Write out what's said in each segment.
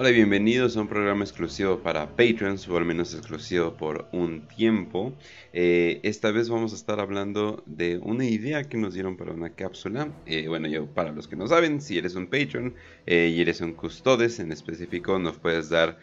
Hola y bienvenidos a un programa exclusivo para Patreons, o al menos exclusivo por un tiempo. Eh, esta vez vamos a estar hablando de una idea que nos dieron para una cápsula. Eh, bueno, yo, para los que no saben, si eres un Patreon eh, y eres un Custodes en específico, nos puedes dar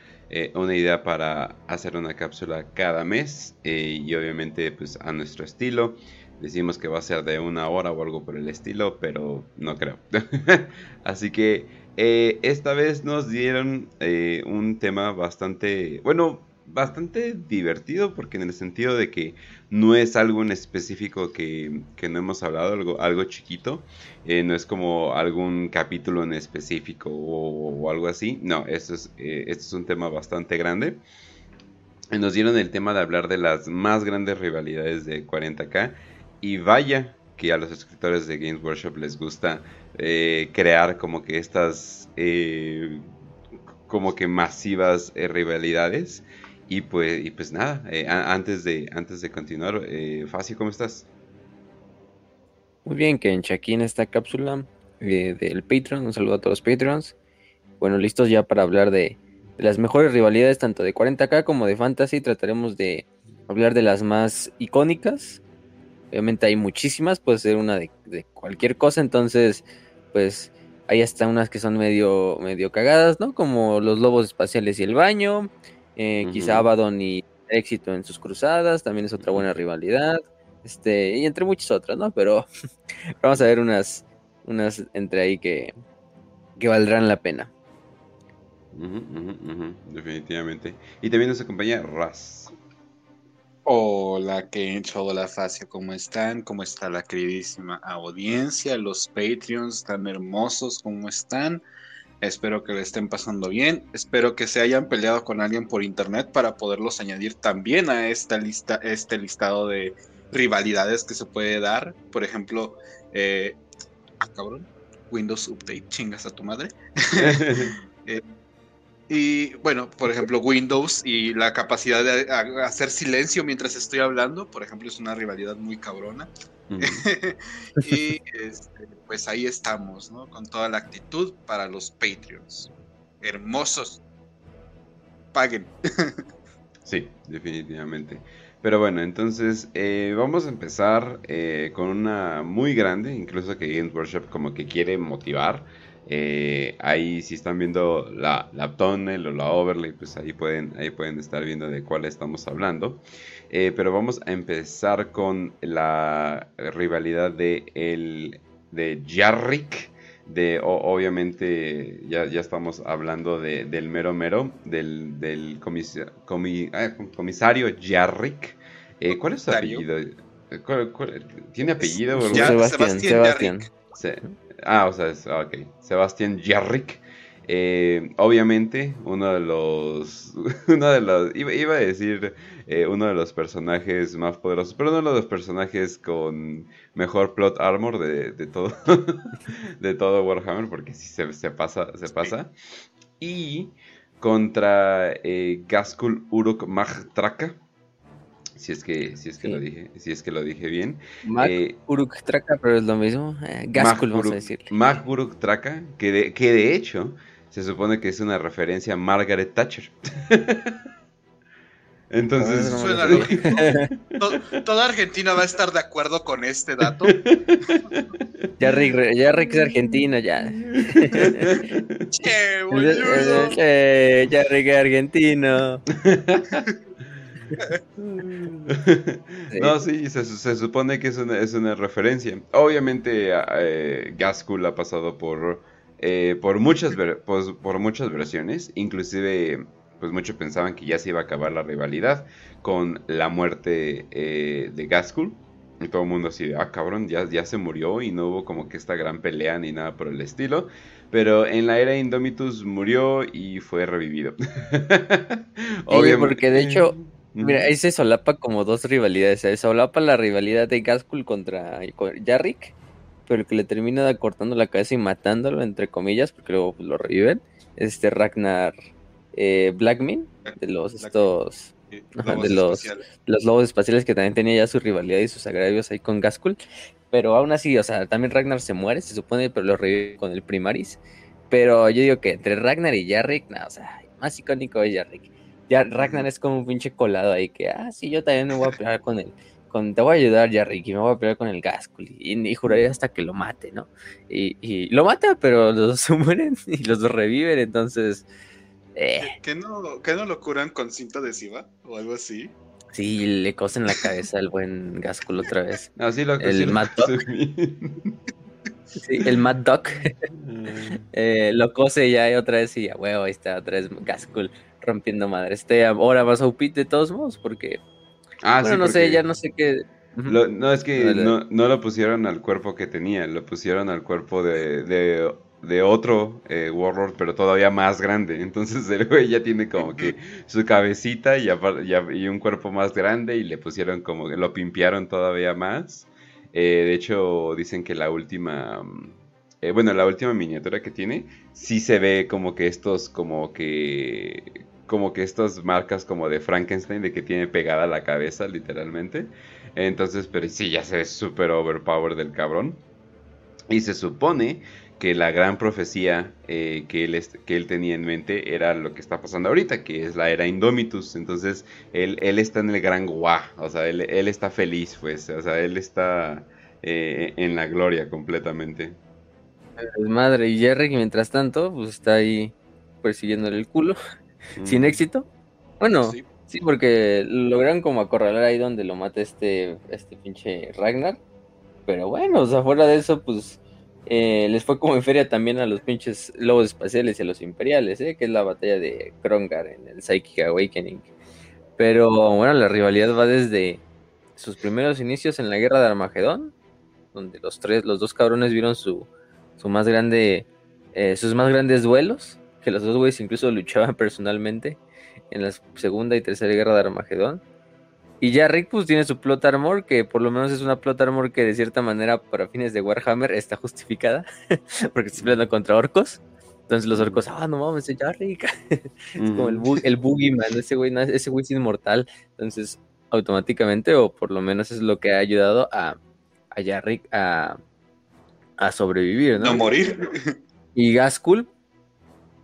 una idea para hacer una cápsula cada mes y obviamente pues a nuestro estilo. Decimos que va a ser de una hora o algo por el estilo, pero no creo. Así que... Eh, esta vez nos dieron eh, un tema bastante, bueno, bastante divertido porque en el sentido de que no es algo en específico que, no hemos hablado, algo, algo chiquito, eh, no es como algún capítulo en específico o, algo así, no, esto es, esto es un tema bastante grande. Nos dieron el tema de hablar de las más grandes rivalidades de 40k y vaya que a los escritores de Games Workshop les gusta eh, crear como que estas eh, como que masivas eh, rivalidades y pues y pues nada antes de antes de continuar Facio cómo estás muy bien Kench aquí en esta cápsula del Patreon un saludo a todos los Patreons. Bueno listos ya para hablar de, de las mejores rivalidades tanto de 40k como de fantasy. Trataremos de hablar de las más icónicas. Obviamente hay muchísimas, puede ser una de, cualquier cosa, entonces, pues hay hasta unas que son medio, medio cagadas, ¿no? Como los lobos espaciales y el baño, eh, quizá Abaddon y éxito en sus cruzadas, también es otra buena rivalidad, este, y entre muchas otras, ¿no? Pero vamos a ver unas, unas entre ahí que, que valdrán la pena. definitivamente. Y también nos acompaña Raz. Hola Kencho, hola Facio, ¿cómo están? ¿Cómo está la queridísima audiencia? Los Patreons tan hermosos, ¿cómo están? Espero que le estén pasando bien. Espero que se hayan peleado con alguien por internet para poderlos añadir también a esta lista, este listado de rivalidades que se puede dar. Por ejemplo, eh, ah, cabrón, Windows Update, chingas a tu madre. eh, y bueno, por ejemplo, Windows y la capacidad de hacer silencio mientras estoy hablando, por ejemplo, es una rivalidad muy cabrona. y este, pues ahí estamos, ¿no? Con toda la actitud para los Patreons. Hermosos. Paguen. sí, definitivamente. Pero bueno, entonces eh, vamos a empezar eh, con una muy grande, incluso que Games Workshop como que quiere motivar. Eh, ahí si están viendo la, la tunnel o la overlay, pues ahí pueden, ahí pueden estar viendo de cuál estamos hablando. Eh, pero vamos a empezar con la rivalidad de, el, de Jarrick. De, obviamente ya, ya estamos hablando de, del mero mero, del, del ah, comisario Jarrick. Eh, ¿Cuál es su apellido? tiene apellido? Sebastián. Sebastián. Ah, o sea, es, ah, ok. Sebastián Jarrick. Eh, obviamente, uno de los. Uno de los. Iba, a decir eh, uno de los personajes más poderosos, pero uno de los personajes con mejor plot armor de, de todo. de todo Warhammer, porque sí se, pasa. Se pasa. Y contra eh, Gaskul Uruk Magtraka si es que, si es que lo dije, si es que lo dije bien. Eh, Traka, pero es lo mismo. Eh, Gaskul, vamos a decir. Mac Traka, que de, que de hecho se supone que es una referencia a Margaret Thatcher. Entonces, suena Toda Argentina va a estar de acuerdo con este dato. Ya Rick, ya Rick es argentino, ya. che, boludo. ya Rick es argentino. no, sí, se, supone que es una, es una referencia. Obviamente, eh, Gaskul ha pasado por, eh, por, muchas pues, por, muchas versiones. Inclusive, pues muchos pensaban que ya se iba a acabar la rivalidad con la muerte eh, de Gaskul. Y todo el mundo así, ah, cabrón, ya, ya se murió y no hubo como que esta gran pelea ni nada por el estilo. Pero en la era Indomitus murió y fue revivido. Obviamente. porque de hecho, Mira, ahí se solapa como dos rivalidades. Se solapa la rivalidad de Gaskul contra Jarrick, pero el que le termina cortando la cabeza y matándolo, entre comillas, porque luego pues, lo reviven, es este Ragnar eh, Blackmin, de los estos de los, los lobos espaciales que también tenía ya su rivalidad y sus agravios ahí con Gaskul. Pero aún así, o sea, también Ragnar se muere, se supone, pero lo revive con el Primaris. Pero yo digo que entre Ragnar y Jarrick, no, o sea, más icónico es Jarrick. Ya Ragnar es como un pinche colado ahí que, ah, sí, yo también me voy a pelear con él. Con, te voy a ayudar, Jarrick, y me voy a pelear con el Gaskul. Y, y, juraría hasta que lo mate, ¿no? Y, y, lo mata, pero los dos mueren y los dos reviven, entonces. Eh. ¿Que, no, ¿Que no lo curan con cinta adhesiva o algo así? Sí, le cosen la cabeza al buen Gaskul otra vez. No, sí lo El Mad. Sí, el Mad Dog. eh, lo cose ya y otra vez y ya, huevo, ahí está otra vez Gaskul rompiendo madre. Este ahora vas a upit de todos modos porque... Ah, bueno, no sé, ya no sé qué... no, es que no, no, lo pusieron al cuerpo que tenía, lo pusieron al cuerpo de, de de otro eh, Warlord, pero todavía más grande. Entonces el güey ya tiene como que su cabecita y, y, un cuerpo más grande y le pusieron como que lo pimpearon todavía más. Eh, de hecho, dicen que la última... Eh, bueno, la última miniatura que tiene, sí se ve como que estos, como que... Como que estas marcas como de Frankenstein, de que tiene pegada la cabeza, literalmente. Entonces, pero sí, ya se ve súper overpower del cabrón. Y se supone que la gran profecía eh, que, él que él tenía en mente era lo que está pasando ahorita, que es la era Indomitus. Entonces, él, él está en el gran guá, o sea, él, él, está feliz, pues, o sea, él está eh, en la gloria completamente. Madre, y Jerry, mientras tanto, pues está ahí persiguiéndole el culo, sin éxito. Bueno, sí. sí. porque lograron como acorralar ahí donde lo mata este, este pinche Ragnar. Pero bueno, o sea, fuera de eso, pues eh, les fue como en feria también a los pinches lobos espaciales y a los imperiales, ¿eh? que es la batalla de Krongar en el Psychic Awakening. Pero bueno, la rivalidad va desde sus primeros inicios en la guerra de Armagedón, donde los tres, los dos cabrones vieron su, su más grande, eh, sus más grandes duelos, que los dos güeyes incluso luchaban personalmente en la segunda y tercera guerra de Armagedón. Y ya Rick pues tiene su plot armor, que por lo menos es una plot armor que de cierta manera para fines de Warhammer está justificada, porque está peleando contra orcos. Entonces los orcos, ah, no mames, es Jarrick. es como el, el boogeyman, ese güey, ese güey es inmortal. Entonces, automáticamente, o por lo menos es lo que ha ayudado a, a Jarrick a, a sobrevivir, ¿no? No morir. Y Gaskul,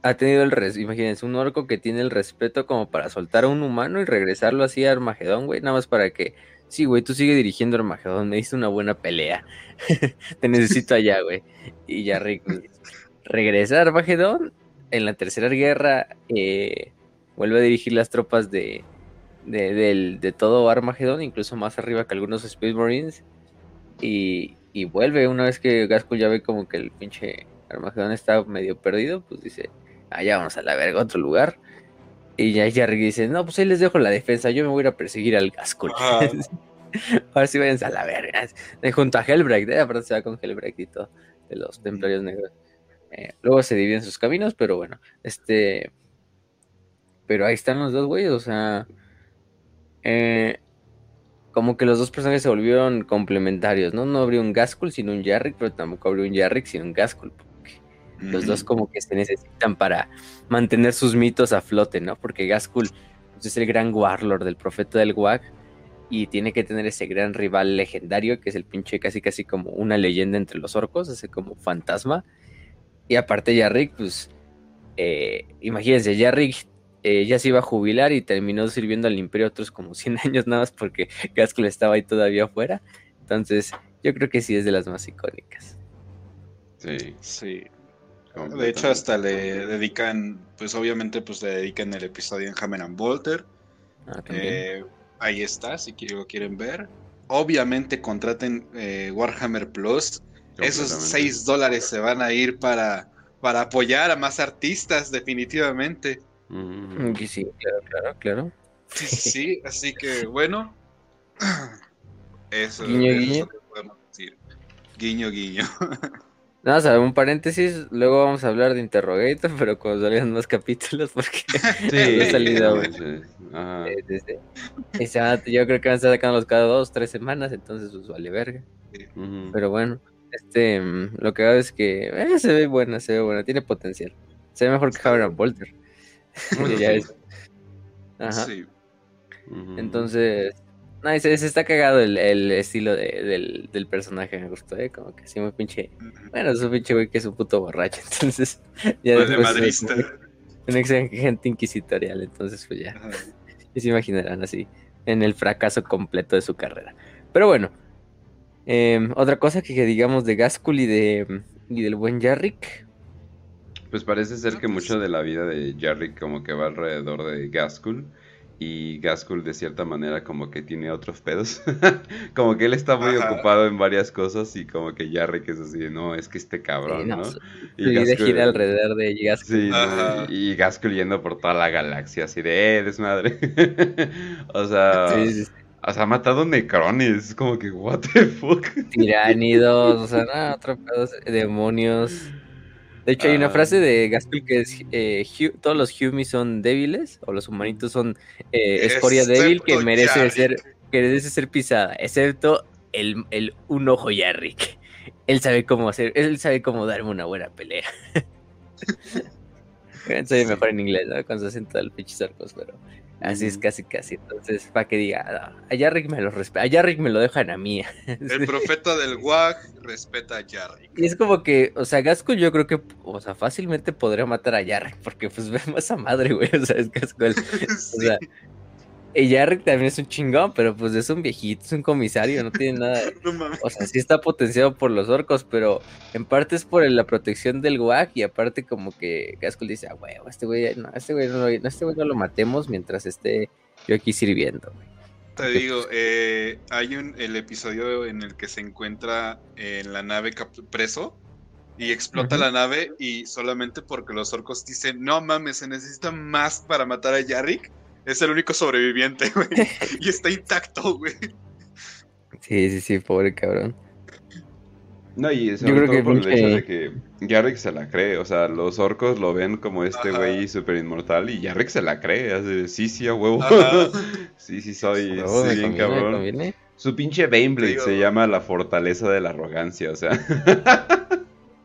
ha tenido el res, imagínense, un orco que tiene el respeto como para soltar a un humano y regresarlo así a Armagedón, güey, nada más para que, sí, güey, tú sigue dirigiendo Armagedón, me diste una buena pelea, te necesito allá, güey. Y ya regresa a Armagedón, en la tercera guerra eh, vuelve a dirigir las tropas de, de, de, todo Armagedón, incluso más arriba que algunos Space Marines, y, y vuelve una vez que Gasco ya ve como que el pinche Armagedón está medio perdido, pues dice, allá vamos a la verga, otro lugar. Y ya Jarry dice, no, pues ahí les dejo la defensa, yo me voy a ir a perseguir al Gaskull. Ahora sí váyanse a la verga. Junto a Hellbreak, ¿eh? aparte se va con Hellbreak y todo, de los templarios negros. Eh, luego se dividen sus caminos, pero bueno, este... Pero ahí están los dos güeyes, o sea... Eh, como que los dos personajes se volvieron complementarios, ¿no? No abrió un Gaskull sin un Jarrick, pero tampoco abrió un Jarrick sin un Gaskull. Los dos como que se necesitan para mantener sus mitos a flote, ¿no? Porque Gaskul pues, es el gran warlord del profeta del Wag y tiene que tener ese gran rival legendario que es el pinche casi casi como una leyenda entre los orcos, ese como fantasma. Y aparte Yarrick, pues eh, imagínense, Yarrick eh, ya se iba a jubilar y terminó sirviendo al imperio otros como 100 años nada más porque Gaskul estaba ahí todavía afuera. Entonces yo creo que sí es de las más icónicas. Sí, sí. De hecho, hasta le dedican, pues obviamente, pues le dedican el episodio en Hammer and Bolter. Ah, eh, ahí está, si lo quieren ver. Obviamente contraten eh, Warhammer Plus. Esos 6 dólares se van a ir para, para apoyar a más artistas, definitivamente. Mm. Sí, claro, claro, claro. Sí, así que bueno. Eso, guiño, guiño. podemos decir. Guiño, guiño. Nada, un paréntesis, luego vamos a hablar de Interrogator, pero cuando salgan más capítulos, porque sí, ha salido. yo creo que van a estar sacándolos cada dos, tres semanas, entonces pues vale verga. Pero bueno, este, lo que hago es que eh, se ve buena, se ve buena, tiene potencial. Se ve mejor que Javier Bolter. ya es. Ajá. Sí. Entonces, no, se, está cagado el, estilo del, del, personaje, me gustó, ¿eh? Como que así muy pinche. Bueno, es un pinche güey que es un puto borracho, entonces. Ya pues de madrista. Un exagente inquisitorial, entonces, pues ya. Y se imaginarán así, en el fracaso completo de su carrera. Pero bueno, em, otra cosa que, digamos de Gaskul y, de, y del buen Jarrick. Pues parece ser que mucho de la vida de Jarrick como que va alrededor de Gaskul y Gaskul de cierta manera como que tiene otros pedos. como que él está muy ocupado en varias cosas y como que Jarrick es así, no, es que este cabrón, ¿no? Y Gaskul, gira alrededor de. Sí, y Gaskul yendo por toda la galaxia así de, eh, desmadre. o sea... O sea, ha matado necrones, como que, what the fuck. Tiránidos, o sea, no, otro pedo, demonios. De hecho, hay una frase de Gaskell que es: eh, todos los Humis son débiles, o los humanitos son eh, escoria débil que merece ser, que merece ser pisada, excepto el, el un ojo Yarrick. Él sabe cómo hacer, él sabe cómo darme una buena pelea. Soy mejor en inglés, ¿no? Con su acento del pinche pero. Así es casi casi. Entonces, para que diga, a Jarrick me lo respeta, a Jarrick me lo dejan a mí. El profeta del WAG respeta a Jarrick. Y es como que, o sea, Gasco yo creo que, o sea, fácilmente podría matar a Jarrick, porque pues vemos a madre, güey. O sea, es Gasco. O sea, y Jarrick también es un chingón, pero pues es un viejito, es un comisario, no tiene nada. o sea, sí está potenciado por los orcos, pero en parte es por la protección del guac y aparte como que Gaskell dice, ah, huevo, este güey no, este güey no, este güey no lo matemos mientras esté yo aquí sirviendo, Te digo, eh, hay un el episodio en el que se encuentra en la nave preso y explota la nave y solamente porque los orcos dicen, no mames, se necesita más para matar a Jarrick es el único sobreviviente, güey. y está intacto, güey. Sí, sí, sí, pobre cabrón. No, y sobre Yo creo que por el hecho de que Yarrick se la cree, o sea, los orcos lo ven como este güey súper inmortal y Yarrick se la cree, hace, sí, sí, a huevo. sí, sí, soy, sí, bien cabrón. Su pinche Baneblade se llama la fortaleza de la arrogancia, o sea.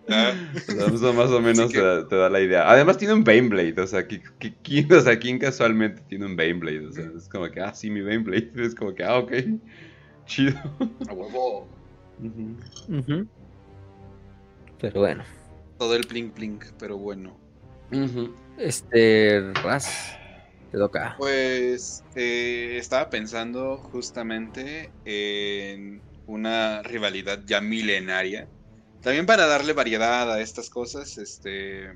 Ah. Eso más o menos te, da, la idea. Además tiene un Baneblade, o sea, ¿quién, o sea, ¿quién casualmente tiene un Baneblade? O sea, es como que, ah, sí, mi Baneblade. Es como que, ah, ok. Chido. A huevo. Pero bueno. Todo el plink plink, pero bueno. Este, Raz, te toca. Pues eh, estaba pensando justamente en una rivalidad ya milenaria también para darle variedad a estas cosas, este.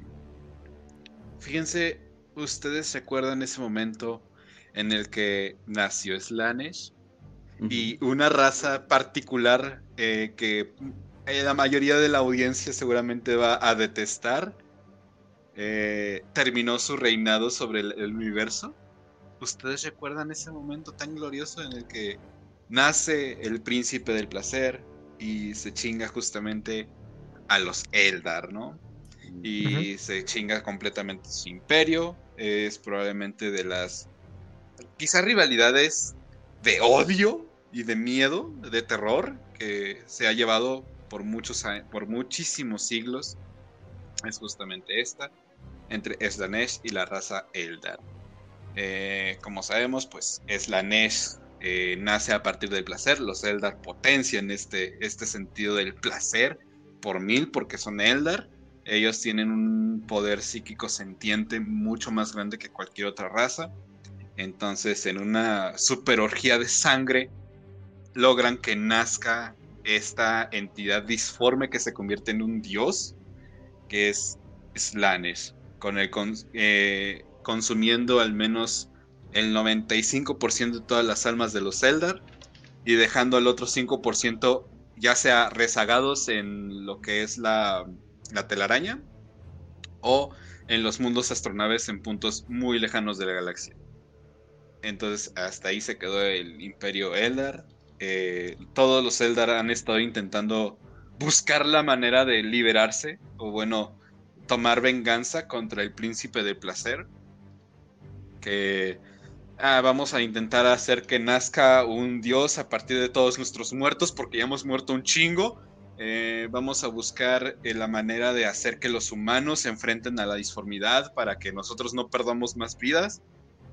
Fíjense, ustedes se acuerdan ese momento en el que nació Slanesh y una raza particular eh, que eh, la mayoría de la audiencia seguramente va a detestar. Eh, terminó su reinado sobre el, el, universo. ¿Ustedes recuerdan ese momento tan glorioso en el que nace el príncipe del placer y se chinga justamente a los Eldar, ¿no? Y se chinga completamente su imperio. Es probablemente de las quizás rivalidades de odio y de miedo, de terror, que se ha llevado por, muchos, por muchísimos siglos. Es justamente esta, entre Slanesh y la raza Eldar. Eh, como sabemos, pues Slanesh eh, nace a partir del placer, los Eldar potencian este, este sentido del placer por mil porque son Eldar. Ellos tienen un poder psíquico sentiente mucho más grande que cualquier otra raza. Entonces, en una super orgía de sangre, logran que nazca esta entidad disforme que se convierte en un dios, que es Slanesh, con el eh, consumiendo al menos el 95% de todas las almas de los Eldar y dejando al otro 5% ya sea rezagados en lo que es la, telaraña o en los mundos astronaves en puntos muy lejanos de la galaxia. Entonces hasta ahí se quedó el imperio Eldar. Eh, todos los Eldar han estado intentando buscar la manera de liberarse o bueno, tomar venganza contra el príncipe del placer. Que Ah, vamos a intentar hacer que nazca un dios a partir de todos nuestros muertos, porque ya hemos muerto un chingo. Eh, vamos a buscar eh, la manera de hacer que los humanos se enfrenten a la disformidad para que nosotros no perdamos más vidas.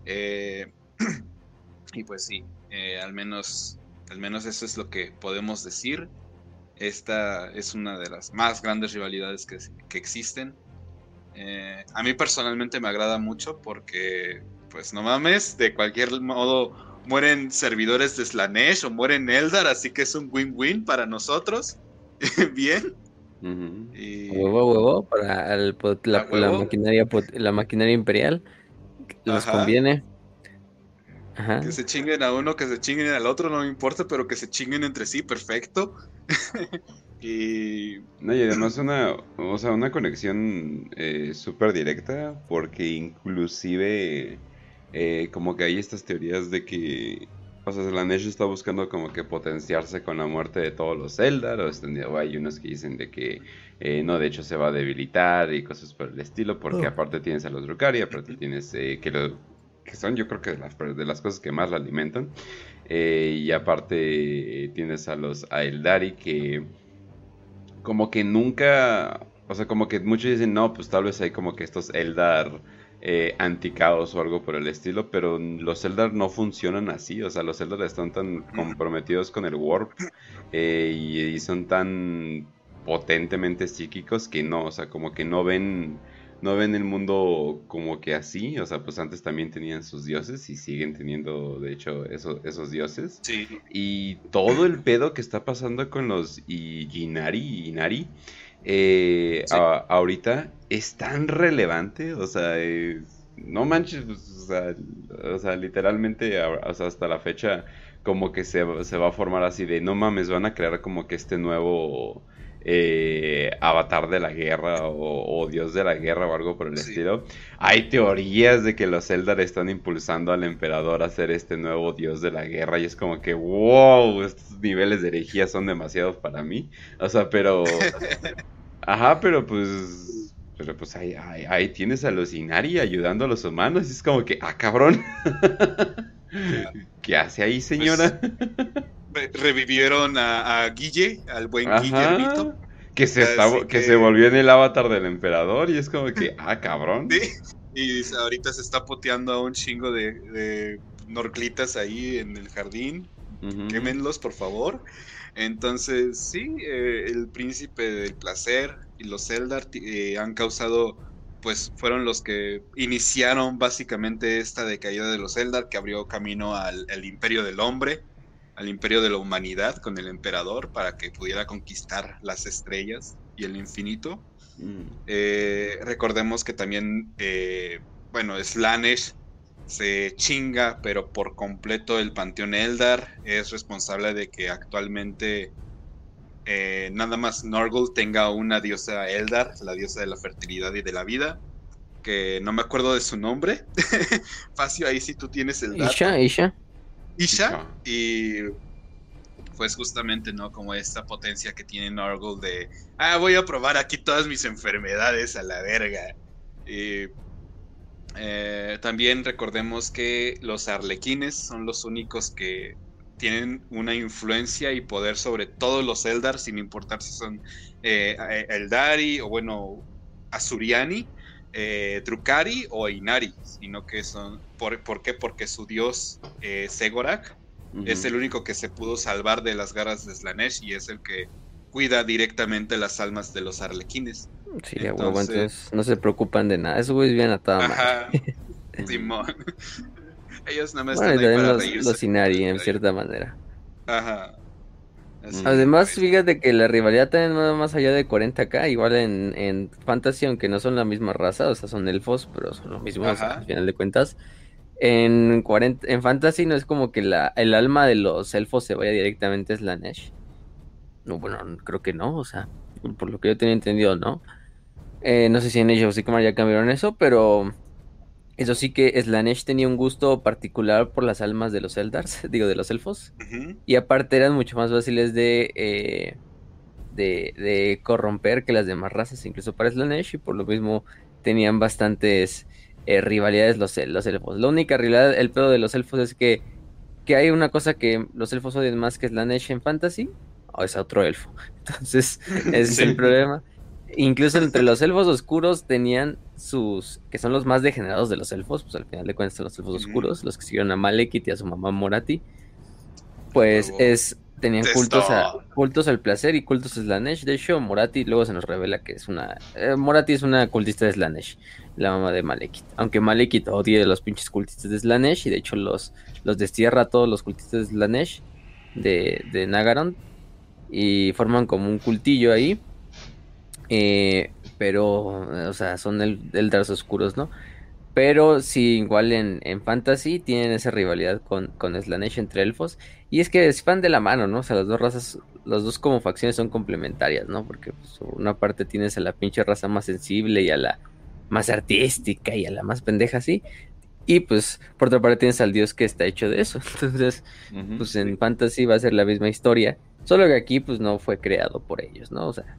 Eh, Y pues sí, eh, al menos al menos eso es lo que podemos decir. Esta es una de las más grandes rivalidades que, que existen. Eh, a mí personalmente me agrada mucho porque, pues no mames, de cualquier modo mueren servidores de Slanesh o mueren Eldar, así que es un win-win para nosotros. Bien. Huevo, huevo, para la, maquinaria, la maquinaria imperial. Les conviene. Que se chinguen a uno, que se chinguen al otro, no me importa, pero que se chinguen entre sí, perfecto. y... No, y además una, o sea, una conexión eh, súper directa, porque inclusive eh, como que hay estas teorías de que, o sea, Slanesh está buscando como que potenciarse con la muerte de todos los Eldar, o, hay unos que dicen de que eh, no, de hecho se va a debilitar y cosas por el estilo, porque oh. aparte tienes a los Drukari, aparte tienes que lo que son yo creo que de las, de las cosas que más la alimentan. Eh, y aparte tienes a los Aeldari que como que nunca, o sea, como que muchos dicen, no, pues tal vez hay como que estos Eldar eh, anticaos o algo por el estilo, pero los Eldar no funcionan así, o sea, los Eldar están tan comprometidos con el Warp eh, y, son tan potentemente psíquicos que no, o sea, como que no ven no ven el mundo como que así, o sea, pues antes también tenían sus dioses y siguen teniendo, de hecho, esos dioses. Sí. Y todo el pedo que está pasando con los Inari, Inari, eh, ahorita es tan relevante, o sea, no manches, pues, o, sea, literalmente, hasta la fecha, como que se, se va a formar así de, no mames, van a crear como que este nuevo eh, avatar de la guerra o, dios de la guerra o algo por el estilo. Hay teorías de que los Eldar están impulsando al emperador a ser este nuevo dios de la guerra y es como que, wow, estos niveles de herejía son demasiados para mí. O sea, pero... Ajá, pero pues... Pero pues ahí, ahí, tienes a los Inari ayudando a los humanos y es como que, ah, cabrón. ¿Qué hace ahí, señora? Pues, revivieron a, Guille, al buen Guillermito. Que se, que... se volvió en el avatar del emperador y es como que, ah, cabrón. Y ahorita se está poteando a un chingo de, norclitas ahí en el jardín. Quémenlos, por favor. Entonces, sí, eh, el príncipe del placer y los Eldar eh, han causado pues fueron los que iniciaron básicamente esta decaída de los Eldar que abrió camino al, imperio del hombre, al imperio de la humanidad con el emperador para que pudiera conquistar las estrellas y el infinito. Mm. Eh, recordemos que también, bueno, Slanesh se chinga, pero por completo el panteón Eldar es responsable de que actualmente eh, nada más Norgul tenga una diosa Eldar, la diosa de la fertilidad y de la vida, que no me acuerdo de su nombre. Facio, ahí sí tú tienes el dato. Isha, Isha. Isha, y pues justamente, ¿no? Como esta potencia que tiene Norgul de, ah, voy a probar aquí todas mis enfermedades a la verga. Y eh, también recordemos que los arlequines son los únicos que tienen una influencia y poder sobre todos los Eldar, sin importar si son eh, Eldari o bueno, Azuriani, eh, Drukari o Inari, sino que son. ¿Por, qué? Porque su dios eh, Segorak es el único que se pudo salvar de las garras de Slanesh y es el que cuida directamente las almas de los arlequines. Sí, entonces, no se preocupan de nada. Eso es bien atado. Ajá, Simón. Ellos nada más están ahí para los, Los Inari, en cierta manera. Ajá. Además, fíjate que la rivalidad también va más allá de 40k, igual en, en Fantasy, aunque no son la misma raza, o sea, son elfos, pero son los mismos al final de cuentas. En, 40, en Fantasy no es como que la, el alma de los elfos se vaya directamente a Slanesh. No, bueno, creo que no, o sea, por lo que yo tenía entendido, ¿no? Eh, no sé si en Age of Sigmar ya cambiaron eso, pero eso sí que Slanesh tenía un gusto particular por las almas de los Eldars, digo, de los elfos. Y aparte eran mucho más fáciles de, eh, de, corromper que las demás razas, incluso para Slanesh. Y por lo mismo tenían bastantes eh, rivalidades los, los, elfos. La única rivalidad, el pedo de los elfos es que, que hay una cosa que los elfos odian más que Slanesh en Fantasy. O es otro elfo. Entonces, ese es el problema. Incluso entre los elfos oscuros tenían sus, que son los más degenerados de los elfos, pues al final de cuentas son los elfos oscuros, los que siguieron a Malekith y a su mamá Morati, pues es, tenían cultos, a, cultos al placer y cultos a Slanesh, de hecho Morati luego se nos revela que es una, eh, Morati es una cultista de Slanesh, la mamá de Malekith, aunque Malekith odia a los pinches cultistas de Slanesh y de hecho los, los destierra a todos los cultistas de Slanesh de, de Nagaron y forman como un cultillo ahí eh, pero, o sea, son el, Eldars oscuros, ¿no? Pero sí, igual en, Fantasy tienen esa rivalidad con, con Slanesh entre elfos. Y es que se van de la mano, ¿no? O sea, las dos razas, las dos como facciones son complementarias, ¿no? Porque pues, una parte tienes a la pinche raza más sensible y a la más artística y a la más pendeja, sí. Y pues, por otra parte, tienes al dios que está hecho de eso. Entonces, pues en Fantasy va a ser la misma historia. Solo que aquí, pues no fue creado por ellos, ¿no? O sea,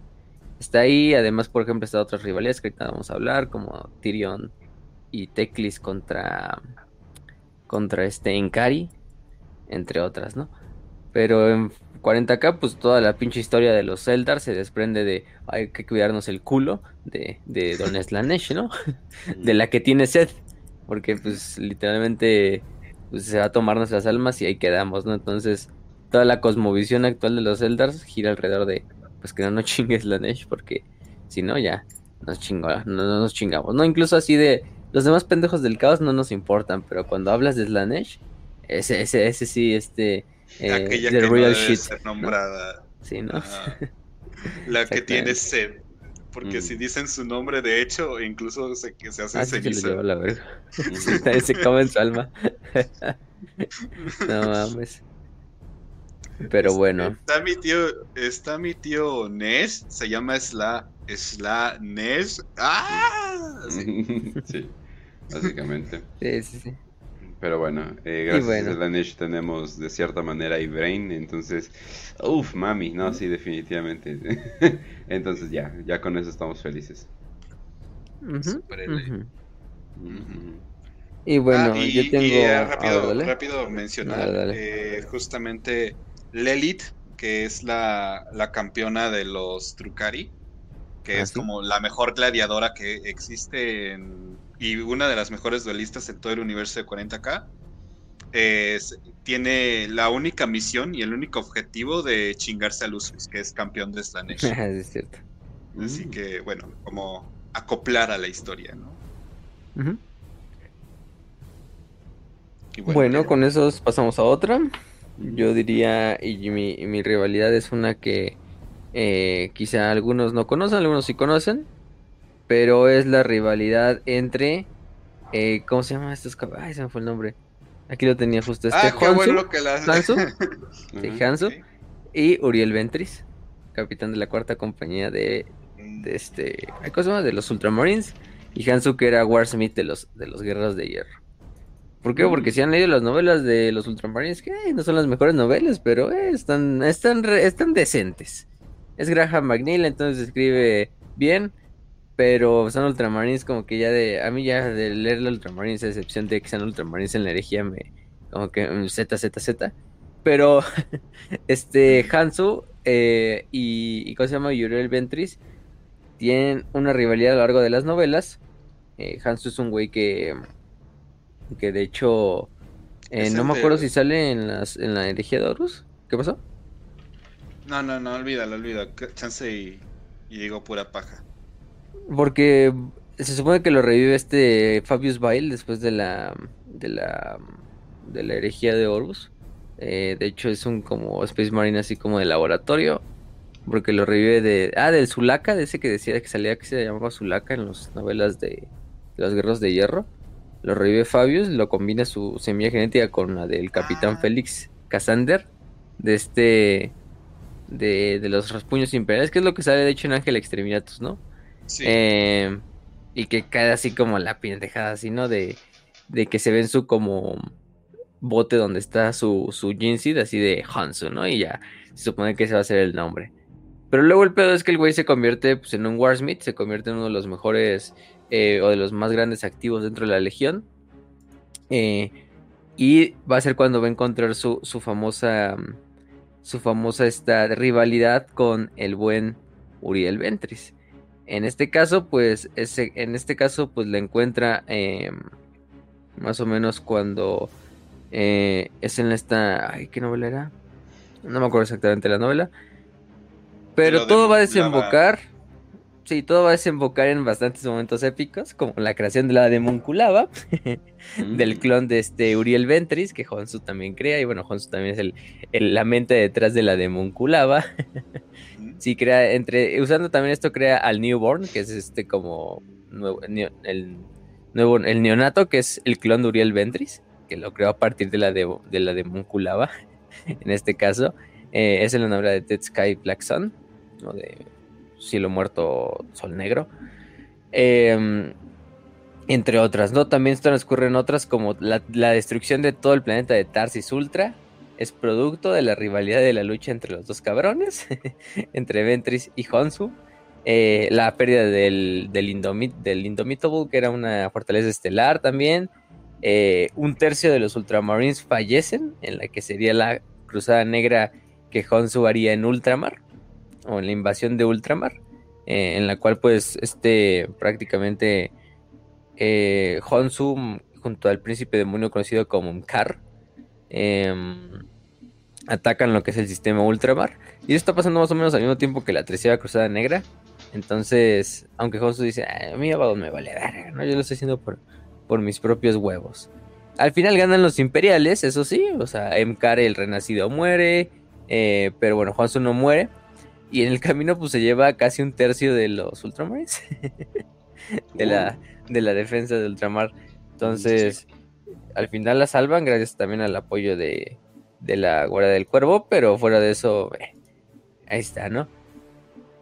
está ahí. Además, por ejemplo, está otras rivalidades que ahorita vamos a hablar, como Tyrion y Teclis contra, contra este Enkari, entre otras, ¿no? Pero en 40k, pues toda la pinche historia de los Eldar se desprende de hay que cuidarnos el culo de, de Don Slanesh, ¿no? de la que tiene sed. Porque, pues, literalmente pues, se va a tomar nuestras almas y ahí quedamos, ¿no? Entonces, toda la cosmovisión actual de los Eldars gira alrededor de pues que no nos chingues la Nesh, porque si no, ya nos chingo, no, nos chingamos. No, incluso así de los demás pendejos del caos no nos importan, pero cuando hablas de Slanesh, ese, ese, ese sí, este. Eh, que real shit. nombrada. Sí, ¿no? La que tiene sed. Porque mm. si dicen su nombre, de hecho, incluso se, que se hace ah, ceniza. Se, la verga. se come en su alma. no mames. Pero bueno. Está mi tío, está mi tío Nes, se llama Sla, Sla Nes. ¡Ah! Sí. básicamente. Sí, sí, sí. Pero bueno, eh, gracias a la Nesh tenemos de cierta manera Brain, entonces, uff, mami, no, sí, definitivamente. entonces ya, ya con eso estamos felices. Y bueno, ah, yo tengo... Eh, rápido, rápido mencionar, eh, justamente Lelit, que es la, campeona de los Trukari, que ¿Ah, es como la mejor gladiadora que existe y una de las mejores duelistas en todo el universo de 40k. tiene la única misión y el único objetivo de chingarse a Lucius, que es campeón de Slanesh. es cierto. Así mm. que, bueno, como acoplar a la historia, ¿no? bueno, con eso pasamos a otra. Yo diría, y mi, mi rivalidad es una que eh, quizá algunos no conocen, algunos sí conocen, pero es la rivalidad entre, eh, ¿cómo se llama estos caballos? Ay, se me fue el nombre. Aquí lo tenía justo este. Ah, qué bueno que la... Hansu, sí, Hansu y Uriel Ventris, capitán de la cuarta compañía de, de este, ¿cómo se llama? De los Ultramarines y Hansu que era Warsmith de los de los Guerreros de Hierro. ¿Por qué? Porque si han leído las novelas de los Ultramarines, que no son las mejores novelas, pero eh, están, están, están decentes. Es Graham McNeil, entonces escribe bien, pero son Ultramarines como que ya de... A mí ya de leer los Ultramarines, a excepción de que sean Ultramarines en la herejía, me... Como que Z, Z, Z. Pero este Hansu eh, y, y... ¿Cómo se llama? Yuriel Ventris tienen una rivalidad a lo largo de las novelas. Eh, Hansu es un güey que que de hecho, eh, no me acuerdo si sale en, las, en la herejía de Horus. ¿Qué pasó? No, no, no, olvídalo, olvídalo. Chance y, y digo pura paja. Porque se supone que lo revive este Fabius Bail después de la de la de la herejía de Horus. Eh, de hecho es un como Space Marine así como de laboratorio. Porque lo revive de... Ah, del Zulaka, de ese que decía que salía que se llamaba Zulaka en las novelas de, de los guerreros de hierro. Lo revive Fabius, lo combina su semilla genética con la del capitán ah. Félix Cassander, de este. De, de los raspuños imperiales, que es lo que sale de hecho en Ángel Exterminatus, ¿no? Sí. Eh, y que cae así como la pendejada, así, ¿no? De, de que se ve en su como bote donde está su, su Jinsid, así de Hansu, ¿no? Y ya se supone que ese va a ser el nombre. Pero luego el pedo es que el güey se convierte pues, en un Warsmith, se convierte en uno de los mejores eh, o de los más grandes activos dentro de la Legión. Eh, y va a ser cuando va a encontrar su, famosa. Su famosa esta rivalidad con el buen Uriel Ventris. En este caso, pues, ese, en este caso, pues la encuentra em, más o menos cuando eh, es en esta. Ay, ¿qué novela era? No me acuerdo exactamente la novela. Pero todo va a desembocar. Sí, todo va a desembocar en bastantes momentos épicos, como la creación de la Demonculaba, del mm. clon de este Uriel Ventris, que Honsu también crea, y bueno, Honsu también es el, la mente detrás de la Demonculaba. sí, crea, entre, usando también esto, crea al Newborn, que es este como nuevo, el, nuevo, el neonato, que es el clon de Uriel Ventris que lo creó a partir de la de, de la de Monculava, en este caso. Eh, es en la novela de Dead Sky Black Sun, o de Cielo Muerto Sol Negro. Em, entre otras, ¿no? También transcurren otras como la, destrucción de todo el planeta de Tarsis Ultra. Es producto de la rivalidad de la lucha entre los dos cabrones, entre Ventris y Honsu. Eh, la pérdida del Indomitable, que era una fortaleza estelar también. Eh, un tercio de los Ultramarines fallecen en la que sería la cruzada negra que Honsu haría en Ultramar o en la invasión de Ultramar eh, en la cual pues este prácticamente eh, Honsu junto al príncipe demonio conocido como Mkar em, atacan lo que es el sistema Ultramar y esto está pasando más o menos al mismo tiempo que la tercera cruzada negra entonces aunque Honsu dice a mí me vale verga ¿no? yo lo estoy haciendo por por mis propios huevos. Al final ganan los imperiales, eso sí, o sea, Mkar el renacido muere, eh, pero bueno, Juanzo no muere. Y en el camino pues se lleva casi un tercio de los ultramarines. de, la, de la defensa de ultramar. Entonces, al final la salvan gracias también al apoyo de, de la Guardia del Cuervo, pero fuera de eso, eh, ahí está, ¿no?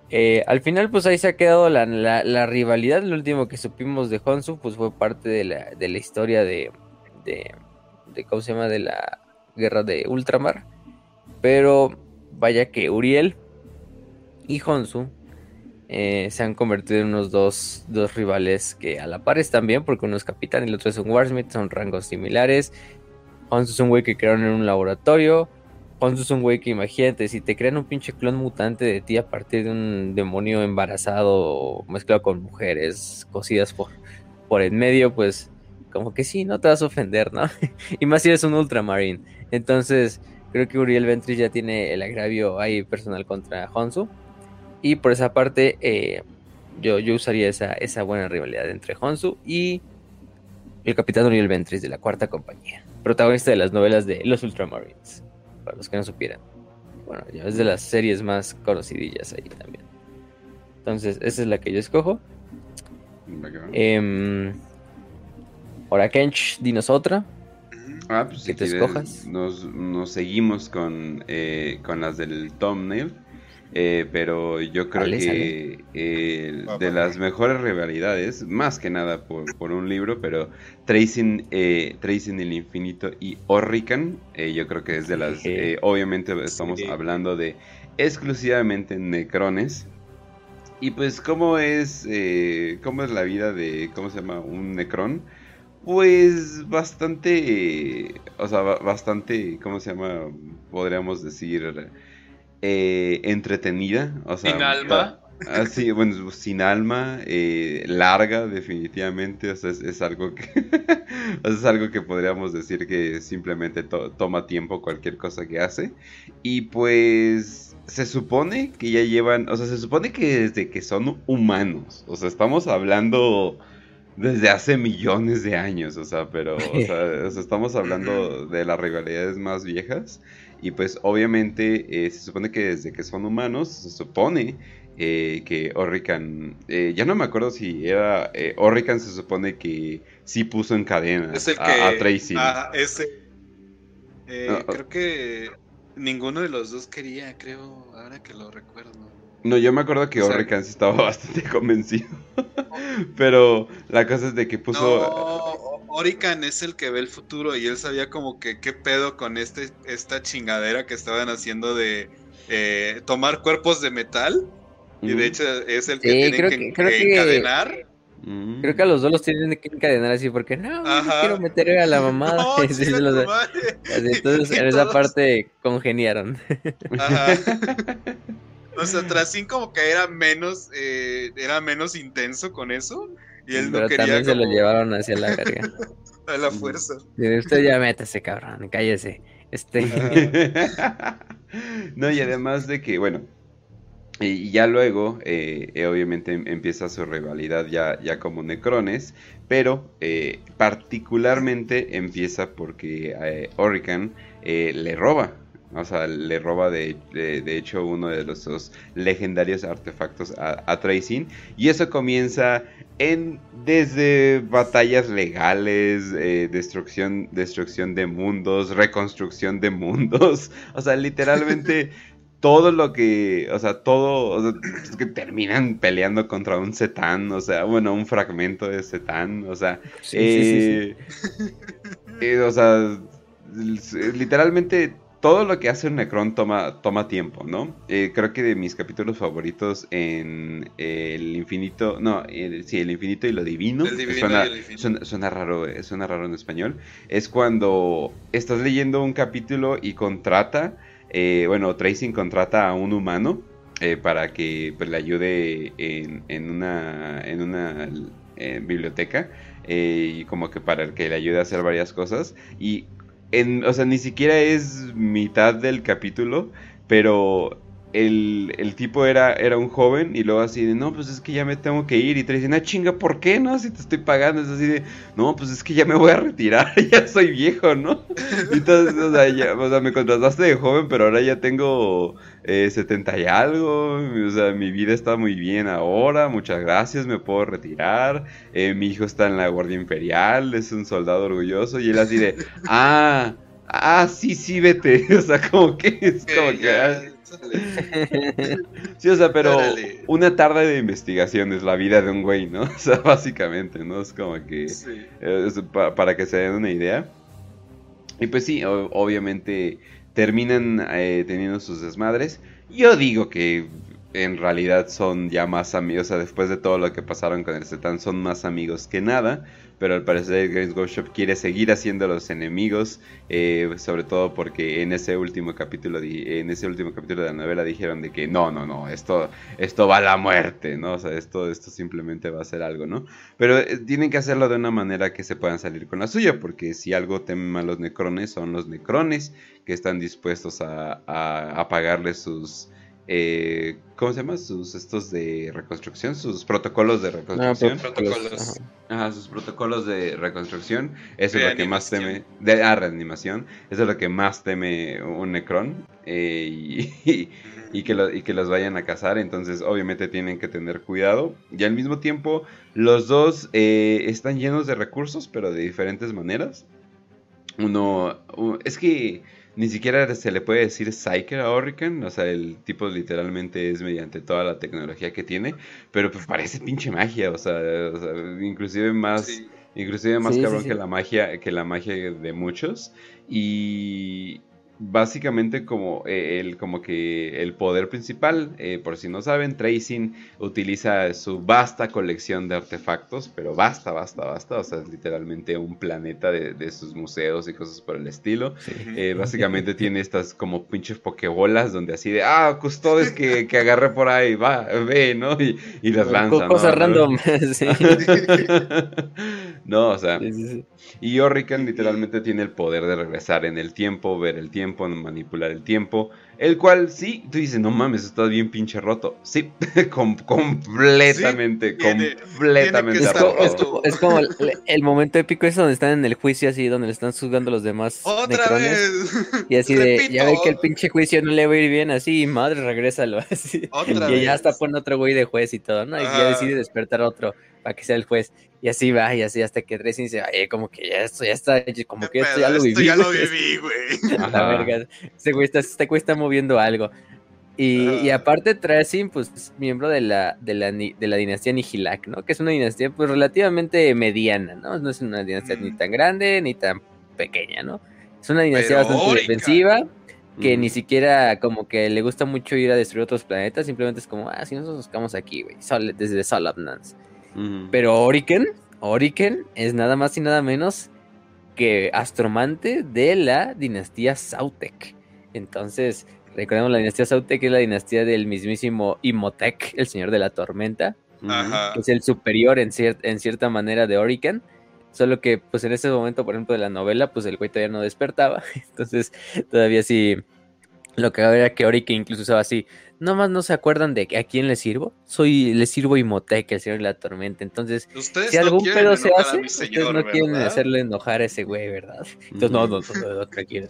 Eh, al final, pues ahí se ha quedado la, rivalidad. Lo último que supimos de Honsu, pues fue parte de la, de la historia de, de, ¿Cómo se llama? De la guerra de Ultramar. Pero vaya que Uriel y Honsu eh, se han convertido en unos dos, dos, rivales que a la par están bien, porque uno es capitán y el otro es un Warsmith, son rangos similares. Honsu es un güey que crearon en un laboratorio. Honsu es un güey que imagínate, si te crean un pinche clon mutante de ti a partir de un demonio embarazado mezclado con mujeres cosidas por, por en medio, pues como que sí, no te vas a ofender, ¿no? y más si eres un ultramarine. Entonces, creo que Uriel Ventris ya tiene el agravio ahí personal contra Honsu. Y por esa parte, eh, yo, yo usaría esa, esa buena rivalidad entre Honsu y el capitán Uriel Ventris de la cuarta compañía, protagonista de las novelas de Los Ultramarines para los que no supieran. Bueno, ya es de las series más conocidillas ahí también. Entonces, esa es la que yo escojo. Eh, ahora, Kench, dinos otra. Ah, pues que te escojas. Nos, nos, seguimos con, eh, con las del thumbnail. Eh, pero yo creo que eh, de las mejores rivalidades, más que nada por, un libro, pero Tracing, eh, Tracing el Infinito y Orrican, yo creo que es de las, obviamente estamos hablando de exclusivamente Necrones. Y pues, ¿cómo es, ¿cómo es la vida de, ¿cómo se llama? Un Necron? Pues bastante, o sea, bastante, ¿cómo se llama? Podríamos decir eh, entretenida. O sea, sin alma. Bueno, sin alma, eh, larga definitivamente, o sea, es, algo que es algo que podríamos decir que simplemente toma tiempo cualquier cosa que hace y pues se supone que ya llevan, o sea, se supone que desde que son humanos, o sea, estamos hablando desde hace millones de años, o sea, pero, o sea, estamos hablando de las rivalidades más viejas y pues obviamente eh, se supone que desde que son humanos, se supone eh, que Orrican, eh, ya no me acuerdo si era, Orrican se supone que sí puso en cadena a, Tracy. Ah, ese. creo que ninguno de los dos quería, creo, ahora que lo recuerdo. No, yo me acuerdo que Orrican sí estaba bastante convencido. Pero la cosa es de que puso. Orican es el que ve el futuro y él sabía como que qué pedo con este, esta chingadera que estaban haciendo de eh, tomar cuerpos de metal. Y de hecho es el que tiene que, encadenar. Mm. Creo que a los dos los tienen que encadenar así porque no, no quiero meter a la mamada. entonces en esa parte congeniaron. Ajá. O sea, Tracín como que era menos, eh, era menos intenso con eso. Y él Pero no quería también se lo llevaron hacia la verga. a la fuerza. Y usted ya métase, cabrón, cállese. Este, no, y además de que, bueno, y ya luego, eh, eh, obviamente em- empieza su rivalidad ya, ya como Necrones, pero eh, particularmente empieza porque eh, Orican eh, le roba. O sea, le roba de, de- de hecho uno de los dos legendarios artefactos a, a Tracing. Y eso comienza en desde batallas legales, eh, destrucción, destrucción de mundos, reconstrucción de mundos. O sea, literalmente todo lo que, o sea, todo, o sea, es que terminan peleando contra un Setán, o sea, bueno, un fragmento de Setán, o sea, sí, sí, sí, sí. eh, eh, o sea, literalmente todo lo que hace un Necron toma, toma tiempo, ¿no? Eh, creo que de mis capítulos favoritos en El Infinito, no, el- sí, El Infinito y lo Divino, El divino suena, y el suena, suena raro, eh, suena raro en español, es cuando estás leyendo un capítulo y contrata, eh, bueno, Tracing contrata a un humano eh, para que pues, le ayude en, en una, en una eh, biblioteca eh, y como que para que le ayude a hacer varias cosas y en, o sea, ni siquiera es mitad del capítulo, pero el, el tipo era, era un joven y luego así de, no, pues es que ya me tengo que ir. Y te dicen, ah, chinga, ¿por qué no? Si te estoy pagando. Es así de, no, pues es que ya me voy a retirar, ya soy viejo, ¿no? Entonces, o sea, ya- o sea, me contrataste de joven, pero ahora ya tengo eh, 70 y algo. O sea, mi vida está muy bien ahora, muchas gracias, me puedo retirar. eh, mi hijo está en la Guardia Imperial, es un soldado orgulloso. Y él así de, ah, ah, sí, sí, vete. O sea, como que es como que... Sí, o sea, pero Órale. una tarde de investigación es la vida de un güey, ¿no? O sea, básicamente, ¿no? Es como que... Sí. eh, es pa- para que se den una idea. Y pues sí, obviamente terminan eh, teniendo sus desmadres. Yo digo que en realidad son ya más amigos, o sea, después de todo lo que pasaron con el Zetan, son más amigos que nada. Pero al parecer Games Workshop quiere seguir haciendo los enemigos, eh, sobre todo porque en ese último capítulo, en ese último capítulo de la novela dijeron de que no, no, no, esto, esto va a la muerte, ¿no? O sea, esto, esto simplemente va a ser algo, ¿no? Pero eh, tienen que hacerlo de una manera que se puedan salir con la suya, porque si algo temen a los necrones, son los necrones que están dispuestos a, a, a pagarle sus... eh, ¿Cómo se llama? Sus estos de reconstrucción, sus protocolos de No, reconstrucción. Protocolos. ajá. Ajá, sus protocolos de reconstrucción. Eso es lo que más teme. De, ah, reanimación. Eso es lo que más teme un Necron. eh, y, y que lo- y que los vayan a cazar. Entonces, obviamente, tienen que tener cuidado. Y al mismo tiempo, los dos eh, están llenos de recursos, pero de diferentes maneras. Uno. es que. Ni siquiera se le puede decir Psyker a Orican, o sea, el tipo literalmente es mediante toda la tecnología que tiene, pero pues parece pinche magia, o sea, o sea, inclusive más, Sí. inclusive más Sí, sí, cabrón sí. que la magia, que la magia de muchos, y básicamente como eh, el, como que el poder principal, eh, por si no saben, Tracing utiliza su vasta colección de artefactos, pero basta, basta, basta, o sea, es literalmente un planeta de, de sus museos y cosas por el estilo. Eh, básicamente tiene estas como pinches pokebolas donde así de, ah, custodes que, que agarré por ahí, va, ve, ¿no? Y, y las lanza, ¿no? Cosas random. sí. No, o sea, Sí, sí, sí. y Orrican literalmente tiene el poder de regresar en el tiempo, ver el tiempo, manipular el tiempo. El cual, sí, tú dices, no mames, está bien pinche roto. Sí, com- completamente, Sí, tiene- completamente tiene Es, roto. es como, es como el, el momento épico ese donde están en el juicio así, donde le están juzgando los demás Otra necrones. vez. Y así de, Repito, ya ve que el pinche juicio no le va a ir bien, así, madre, regrésalo, así. Otra y ya hasta pone otro güey de juez y todo, ¿no? Y ya decide despertar a otro para que sea el juez. Y así va, y así hasta que Tracing dice, ay, como que ya esto ya está, como ¿Qué que esto ya lo Esto viví. ya lo güey". viví, güey. A la verga. Este güey está, este güey está moviendo algo. Y, y aparte Tracing, pues es miembro de la, de, la, de la dinastía Nihilak, ¿no? Que es una dinastía pues relativamente mediana, ¿no? No es una dinastía ni Mm. tan grande ni tan pequeña, ¿no? Es una dinastía Pero bastante órica. defensiva, que Ujú. ni siquiera como que le gusta mucho ir a destruir otros planetas, simplemente es como, ah, si nosotros buscamos aquí, güey, Sol- desde Solomnance. Pero Oriken, Oriken es nada más y nada menos que astromante de la dinastía Sautek. Entonces, recordemos la dinastía Saute, que es la dinastía del mismísimo Imhotep, el señor de la tormenta, que es el superior en, en cierta manera de Orican. Solo que, pues en ese momento, por ejemplo, de la novela, pues el güey todavía no despertaba. Entonces, todavía sí. Lo que era que Orican incluso usaba así nomás no se acuerdan de a quién le sirvo. Soy, le sirvo Imhotep, el señor de la tormenta. Entonces, si algún pedo se hace, ustedes no quieren hacerle enojar a ese güey, ¿verdad? Entonces, no, no, no, no, tranquilo,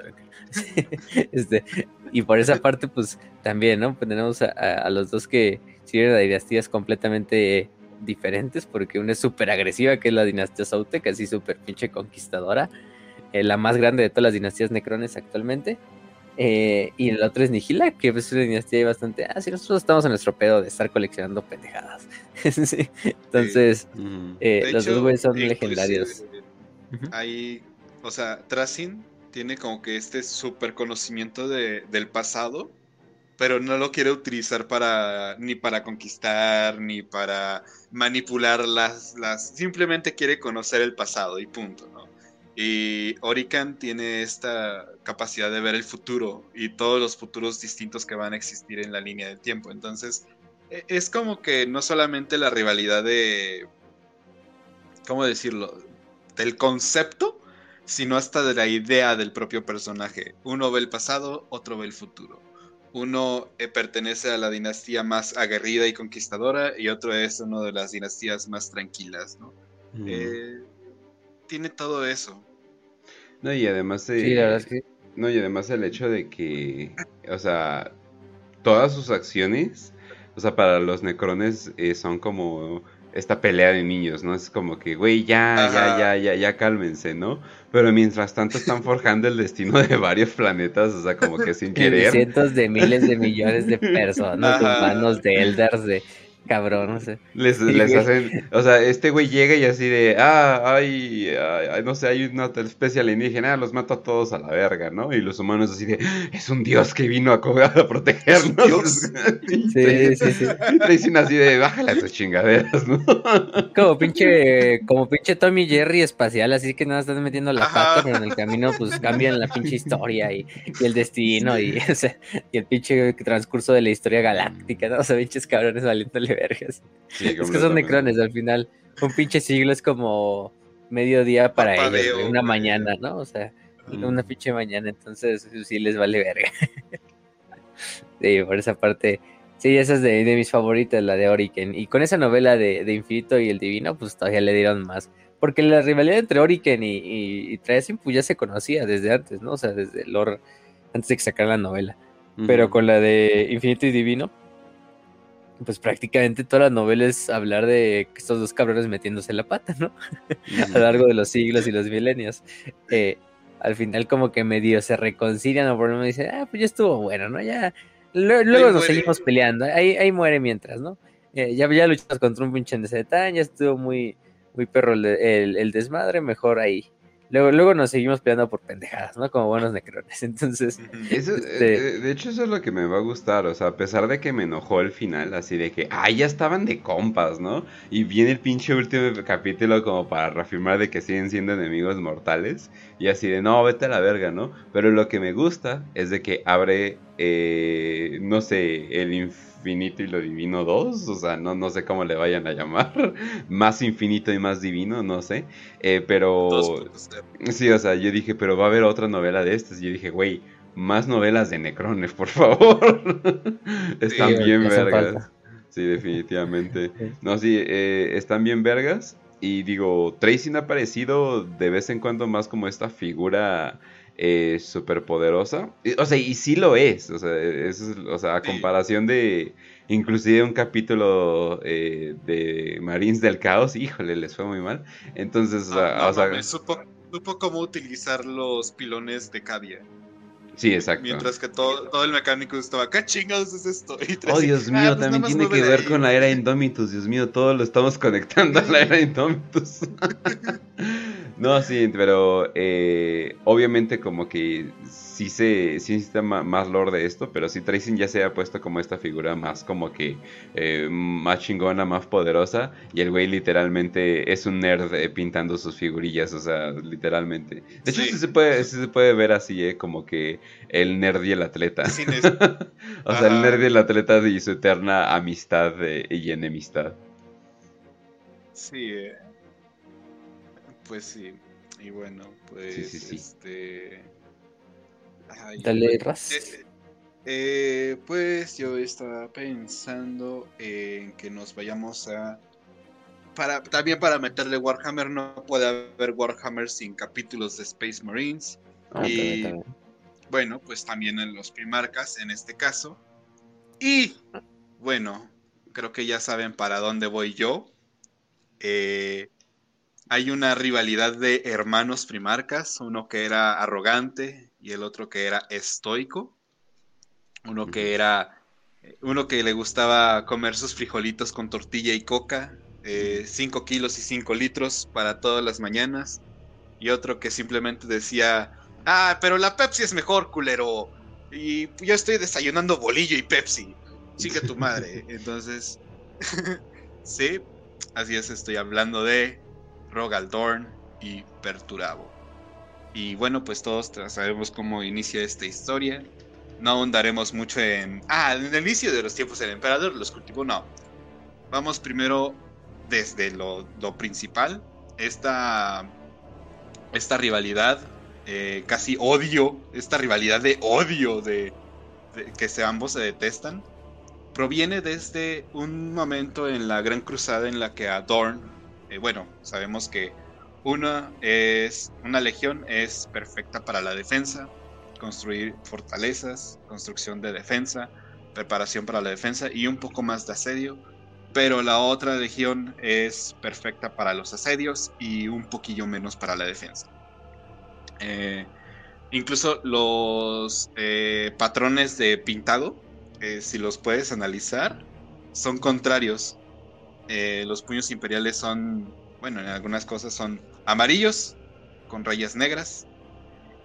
este, y por esa parte, pues también, ¿no? Pues tenemos a, los dos que sirven a dinastías completamente diferentes, porque una es súper agresiva, que es la dinastía Saute, que así súper pinche conquistadora, eh, la más grande de todas las dinastías necrones actualmente eh, y el otro es Nihila, que es una dinastía bastante. Ah, sí, nosotros estamos en nuestro pedo de estar coleccionando pendejadas. Entonces, eh, los dos güeyes son legendarios. Hay, o sea, Tracing tiene como que este super conocimiento de, del pasado, pero no lo quiere utilizar para ni para conquistar ni para manipular las, las simplemente quiere conocer el pasado y punto, ¿no? Y Orican tiene esta capacidad de ver el futuro y todos los futuros distintos que van a existir en la línea del tiempo. Entonces, e, es como que no solamente la rivalidad de, ¿cómo decirlo? Del concepto, sino hasta de la idea del propio personaje. Uno ve el pasado, otro ve el futuro. Uno eh, pertenece a la dinastía más aguerrida y conquistadora y otro es uno de las dinastías más tranquilas, ¿no? Eh, tiene todo eso. No, y además No, y además el hecho de que, o sea, todas sus acciones, o sea, para los necrones eh, son como esta pelea de niños, ¿no? Es como que, güey, ya, ya, ya, ya, ya cálmense, ¿no? Pero mientras tanto están forjando el destino de varios planetas, o sea, como que sin querer. Cientos de miles de millones de personas, humanos, de elders, de cabrón, no sé. Les, les hacen, o sea, este güey llega y así de, ah, hay, no sé, hay una especie alienígena, los mato a todos a la verga, ¿no? Y los humanos así de, es un dios que vino a, a protegernos. sí, sí, sí. Y dicen así de, bájale a tus chingaderas, ¿no? Como pinche, como pinche Tommy Jerry espacial, así que nada, estás metiendo la pata, pero en el camino pues cambian la pinche historia y, el destino y, y el pinche transcurso de la historia galáctica, ¿no? O sea, pinches cabrones valiéndole vergas. es que son necrones al final. Un pinche siglo es como mediodía para ellos, una mañana, ¿no? O sea, una pinche mañana, entonces sí les vale verga. sí, por esa parte. Sí, esa es de, mis favoritas, la de Oriken. Y con esa novela de, Infinito y el Divino, pues todavía le dieron más. Porque la rivalidad entre Oriken y, y, pues ya se conocía desde antes, ¿no? O sea, desde el lore, antes de que sacara la novela. Pero con la de Infinito y Divino, pues prácticamente toda la novela es hablar de estos dos cabrones metiéndose la pata, ¿no? a lo largo de los siglos y los milenios. Eh, al final como que medio se reconcilian o por lo menos dicen, ah, pues ya estuvo bueno, ¿no? Ya, luego, nos seguimos peleando, ahí, ahí muere mientras, ¿no? Eh, ya, ya luchamos contra un pinche de ya estuvo muy, muy perro el desmadre, mejor ahí, Luego, luego nos seguimos peleando por pendejadas, ¿no? Como buenos necrones. Entonces. Eso, este eh, de, hecho, eso es lo que me va a gustar. O sea, a pesar de que me enojó el final, así de que, ah, ya estaban de compas, ¿no? Y viene el pinche último capítulo como para reafirmar de que siguen siendo enemigos mortales. Y así de, no, vete a la verga, ¿no? Pero lo que me gusta es de que abre, eh, no sé, el infierno infinito y lo divino 2, o sea, no, no sé cómo le vayan a llamar, más infinito y más divino, no sé, eh, pero... Sí, o sea, yo dije, pero va a haber otra novela de estas, y yo dije, güey, más novelas de Necrones, por favor. están bien vergas. Sí, definitivamente. No, sí, eh, están bien vergas. Y digo, Tracy ha aparecido de vez en cuando más como esta figura eh, súper poderosa. O sea, y sí lo es. O sea, es, o sea a comparación de inclusive un capítulo eh, de Marines del Caos, híjole, les fue muy mal. Entonces, o sea, supo, supo, cómo utilizar los pilones de Cadia. Sí, exacto. Mientras que todo, todo el mecánico estaba, ¿qué chingados es esto? oh, Dios mío, ah, pues también tiene que ver con la era Indomitus. Dios mío, todo lo estamos conectando a la era Indomitus. no, sí, pero eh, obviamente como que sí se sí necesita más lore de esto, pero si Tracing ya se ha puesto como esta figura más como que eh, más chingona, más poderosa, y el güey literalmente es un nerd eh, pintando sus figurillas, o sea, literalmente. De hecho, sí, se, puede, se puede ver así, eh, como que el nerd y el atleta. o sea, el nerd y el atleta y su eterna amistad y enemistad. Sí, pues sí. Y bueno, pues este Dale, Ras. Eh, eh, pues yo estaba pensando en que nos vayamos a. Para, también para meterle Warhammer, no puede haber Warhammer sin capítulos de Space Marines. Ah, y bueno, pues también en los primarcas en este caso. Y bueno, creo que ya saben para dónde voy yo. Eh, hay una rivalidad de hermanos primarcas, uno que era arrogante y el otro que era estoico, uno que era, uno que le gustaba comer sus frijolitos con tortilla y coca, 5 eh, kilos y 5 litros para todas las mañanas, y otro que simplemente decía, ah, pero la Pepsi es mejor, culero, y yo estoy desayunando bolillo y Pepsi, sigue tu madre, entonces, sí, así es, estoy hablando de Rogaldorn y Perturabo. Y bueno, pues todos sabemos cómo inicia esta historia. No ahondaremos mucho en. Ah, en el inicio de los tiempos del emperador los cultivó, no. Vamos primero desde lo, principal. Esta. Esta rivalidad. Eh, casi odio. Esta rivalidad de odio de, que se, ambos se detestan. Proviene desde un momento en la Gran Cruzada en la que Adorn. Eh, bueno, sabemos que una es una legión es perfecta para la defensa, construir fortalezas, construcción de defensa, preparación para la defensa y un poco más de asedio. Pero la otra legión es perfecta para los asedios y un poquillo menos para la defensa. Eh, incluso los eh, patrones de pintado, eh, si los puedes analizar, son contrarios. los puños imperiales son, bueno, en algunas cosas son amarillos con rayas negras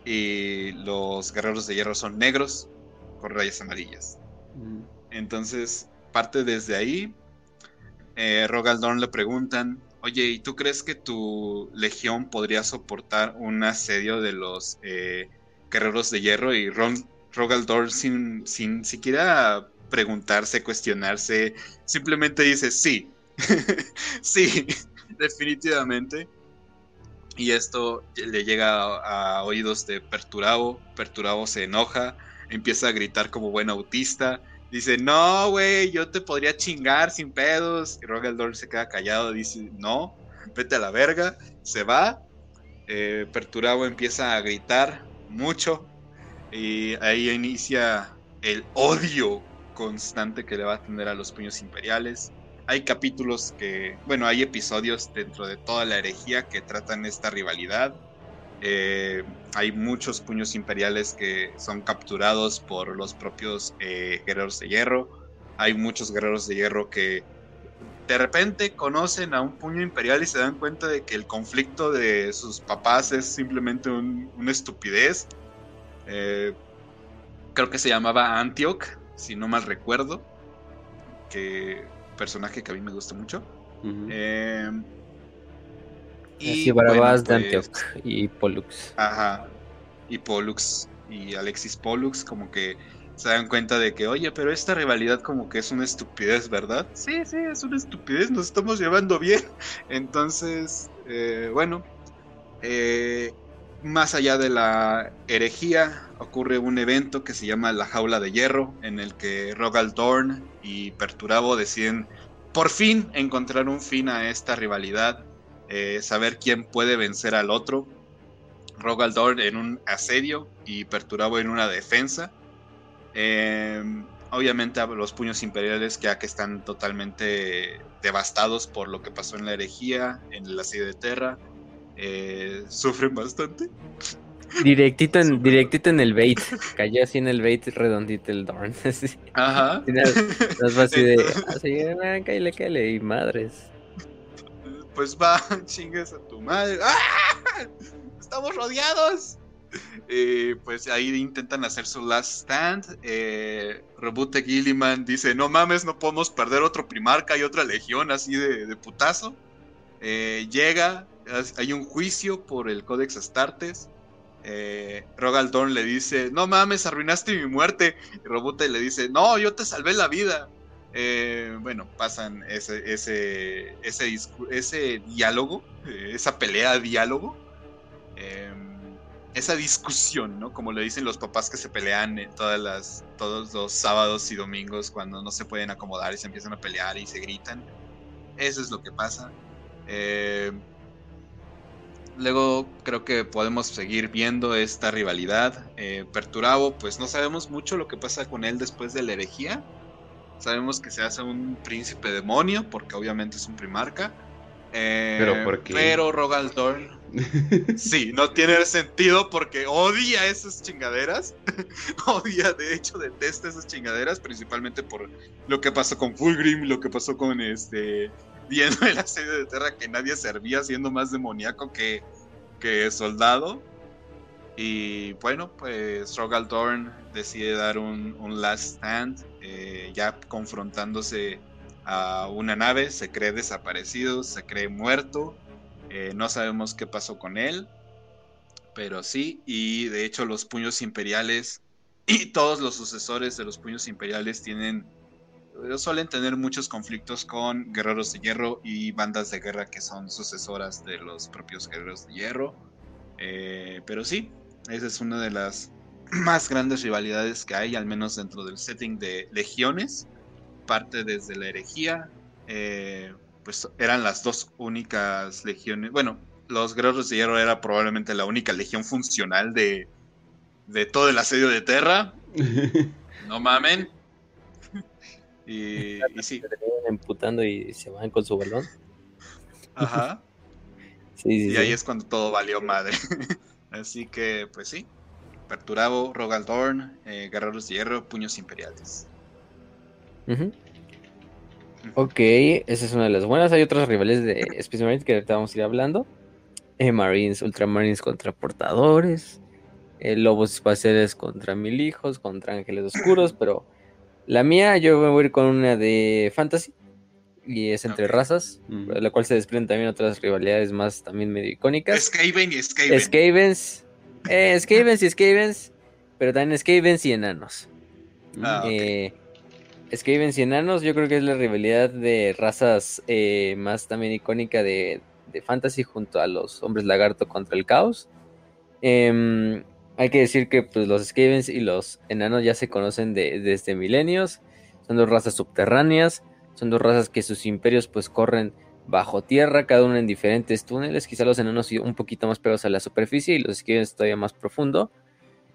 y los guerreros de hierro son negros con rayas amarillas. Mm. Entonces, parte desde ahí. Eh, Rogaldorn le preguntan, oye, ¿y tú crees que tu legión podría soportar un asedio de los eh, guerreros de hierro? Y Ron, Rogaldorn, sin, sin siquiera preguntarse, cuestionarse, simplemente dice, sí, sí, definitivamente. Y esto le llega a, oídos de Perturabo. Perturabo se enoja, empieza a gritar como buen autista. Dice, no, güey, yo te podría chingar sin pedos. Y Rogaldor se queda callado, dice, no, vete a la verga. Se va. Eh, Perturabo empieza a gritar mucho. Y ahí inicia el odio constante que le va a tener a los puños imperiales. Hay capítulos que, bueno, hay episodios dentro de toda la herejía que tratan esta rivalidad. Eh, hay muchos puños imperiales que son capturados por los propios eh, guerreros de hierro. Hay muchos guerreros de hierro que de repente conocen a un puño imperial y se dan cuenta de que el conflicto de sus papás es simplemente una estupidez. Eh, creo que se llamaba Antioch, si no mal recuerdo. Que personaje que a mí me gusta mucho. Eh, y Barabás, pues, y Pollux. Ajá. Y Pollux y Alexis Pollux como que se dan cuenta de que, oye, pero esta rivalidad como que es una estupidez, ¿verdad? Sí, sí, es una estupidez, nos estamos llevando bien. Entonces, eh, bueno, eh, más allá de la herejía, ocurre un evento que se llama La Jaula de Hierro, en el que Rogal Dorn y Perturabo deciden por fin encontrar un fin a esta rivalidad, eh, saber quién puede vencer al otro. Rogal Dorn en un asedio y Perturabo en una defensa. Em, obviamente los puños imperiales ya que están totalmente devastados por lo que pasó en la herejía, en el asedio de Terra eh, sufren bastante. Directito en, directito en el bait. Cayó así en el bait redondito el Dorn. Ajá. así de. Así, ah, cállale, cállale. Y madres. Pues va, chingues a tu madre. ¡Ah! ¡Estamos rodeados! Eh, pues ahí intentan hacer su last stand. Eh, Gilliman dice: No mames, no podemos perder otro Primarca y otra legión así de, putazo. Eh, llega, hay un juicio por el Codex Astartes. Eh, le dice: No mames, arruinaste mi muerte. Y Robute le dice: No, yo te salvé la vida. Eh, bueno, pasan ese, ese, ese, ese diálogo, esa pelea diálogo esa discusión, ¿no? Como le dicen los papás que se pelean todas las, todos los sábados y domingos cuando no se pueden acomodar y se empiezan a pelear y se gritan. Eso es lo que pasa. Eh, luego creo que podemos seguir viendo esta rivalidad. Eh, Perturabo, pues no sabemos mucho lo que pasa con él después de la herejía. Sabemos que se hace un príncipe demonio, porque obviamente es un primarca. Eh, pero porque Pero Rogaldorn Sí, no tiene sentido porque odia esas chingaderas. odia, de hecho, detesta esas chingaderas, principalmente por lo que pasó con Fulgrim, lo que pasó con este. Viendo el asedio de Terra que nadie servía siendo más demoníaco que, que soldado. Y bueno, pues Rogal decide dar un, last stand, eh, ya confrontándose a una nave, se cree desaparecido, se cree muerto eh, no sabemos qué pasó con él, pero sí, y de hecho los puños imperiales y todos los sucesores de los puños imperiales tienen, suelen tener muchos conflictos con guerreros de hierro y bandas de guerra que son sucesoras de los propios guerreros de hierro. Eh, pero sí, esa es una de las más grandes rivalidades que hay, al menos dentro del setting de legiones. Parte desde la herejía, pues eran las dos únicas legiones. Bueno, los guerreros de hierro era probablemente la única legión funcional de, de todo el asedio de Terra. no mamen. Y, y sí. Se emputando y se van con su balón. Ajá. y ahí es cuando todo valió madre. Así que, pues sí. Perturabo, Rogaldorn, eh, Guerreros de Hierro, Puños Imperiales. Ok, esa es una de las buenas. Hay otros rivales de Space Marines que ahorita vamos a ir hablando. Eh, Marines, Ultramarines contra portadores. Eh, lobos espaciales contra mil hijos, contra ángeles oscuros. pero la mía, yo me voy a ir con una de Fantasy. Y es entre razas, de la cual se desprenden también otras rivalidades más también medio icónicas. Skaven y Skaven. Skavens. Eh, Skavens y Skavens. Pero también Skavens y enanos. Ah, eh, Skavens y enanos, yo creo que es la rivalidad de razas eh, más también icónica de, Fantasy junto a los hombres lagarto contra el caos. Em, hay que decir que pues, los Skavens y los enanos ya se conocen desde milenios. Son dos razas subterráneas. Son dos razas que sus imperios pues corren bajo tierra, cada uno en diferentes túneles. Quizá los enanos un poquito más pegados a la superficie y los Skavens todavía más profundo.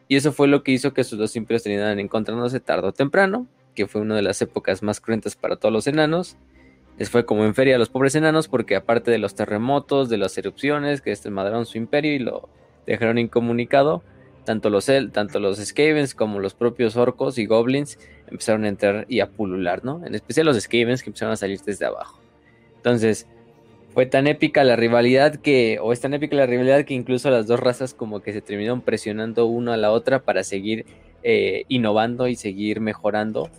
Y eso fue lo que hizo que sus dos imperios terminaran encontrándose tarde o temprano que fue una de las épocas más cruentas para todos los enanos. Les fue como en feria a los pobres enanos porque aparte de los terremotos, de las erupciones que desmadraron su imperio y lo dejaron incomunicado, tanto los, tanto los Skavens como los propios orcos y goblins empezaron a entrar y a pulular, ¿no? En especial los Skavens que empezaron a salir desde abajo. Entonces, fue tan épica la rivalidad que, o es tan épica la rivalidad que incluso las dos razas como que se terminaron presionando una a la otra para seguir eh, innovando y seguir mejorando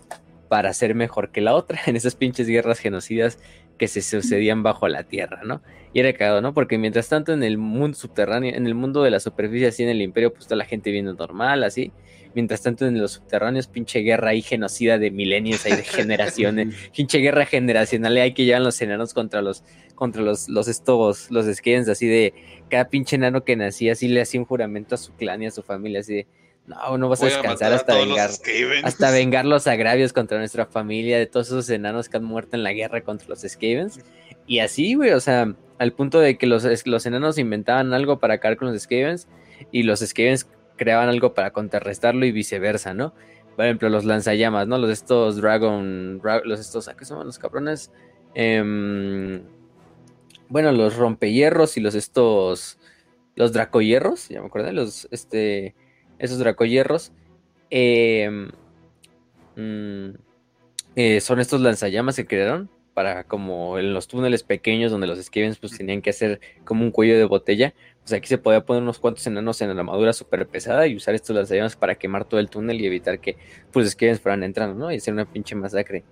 para ser mejor que la otra en esas pinches guerras genocidas que se sucedían bajo la tierra, ¿no? Y era cagado, ¿no? Porque mientras tanto en el mundo subterráneo, en el mundo de la superficie, así en el imperio, pues toda la gente viendo normal, así. Mientras tanto en los subterráneos, pinche guerra ahí genocida de milenios, hay de generaciones, pinche guerra generacional, hay que llevan los enanos contra los, contra los, los estos, los skins, así de cada pinche enano que nacía, así le hacía un juramento a su clan y a su familia, así de no, no vas a descansar hasta vengar, hasta vengar los agravios contra nuestra familia, de todos esos enanos que han muerto en la guerra contra los Skavens. Y así, güey, o sea, al punto de que los, los enanos inventaban algo para acabar con los Skavens y los Skavens creaban algo para contrarrestarlo y viceversa, ¿no? Por ejemplo, los lanzallamas, ¿no? Los estos Dragon, los estos, ¿qué son los cabrones? Em, bueno, los rompehierros y los estos, los dracohierros, ya me acuerdo, los, este esos dracoyerros, em, mm, eh, son estos lanzallamas que crearon para como en los túneles pequeños donde los Skavens pues tenían que hacer como un cuello de botella, pues aquí se podía poner unos cuantos enanos en la armadura súper pesada y usar estos lanzallamas para quemar todo el túnel y evitar que pues Skavens fueran entrando, ¿no? Y hacer una pinche masacre.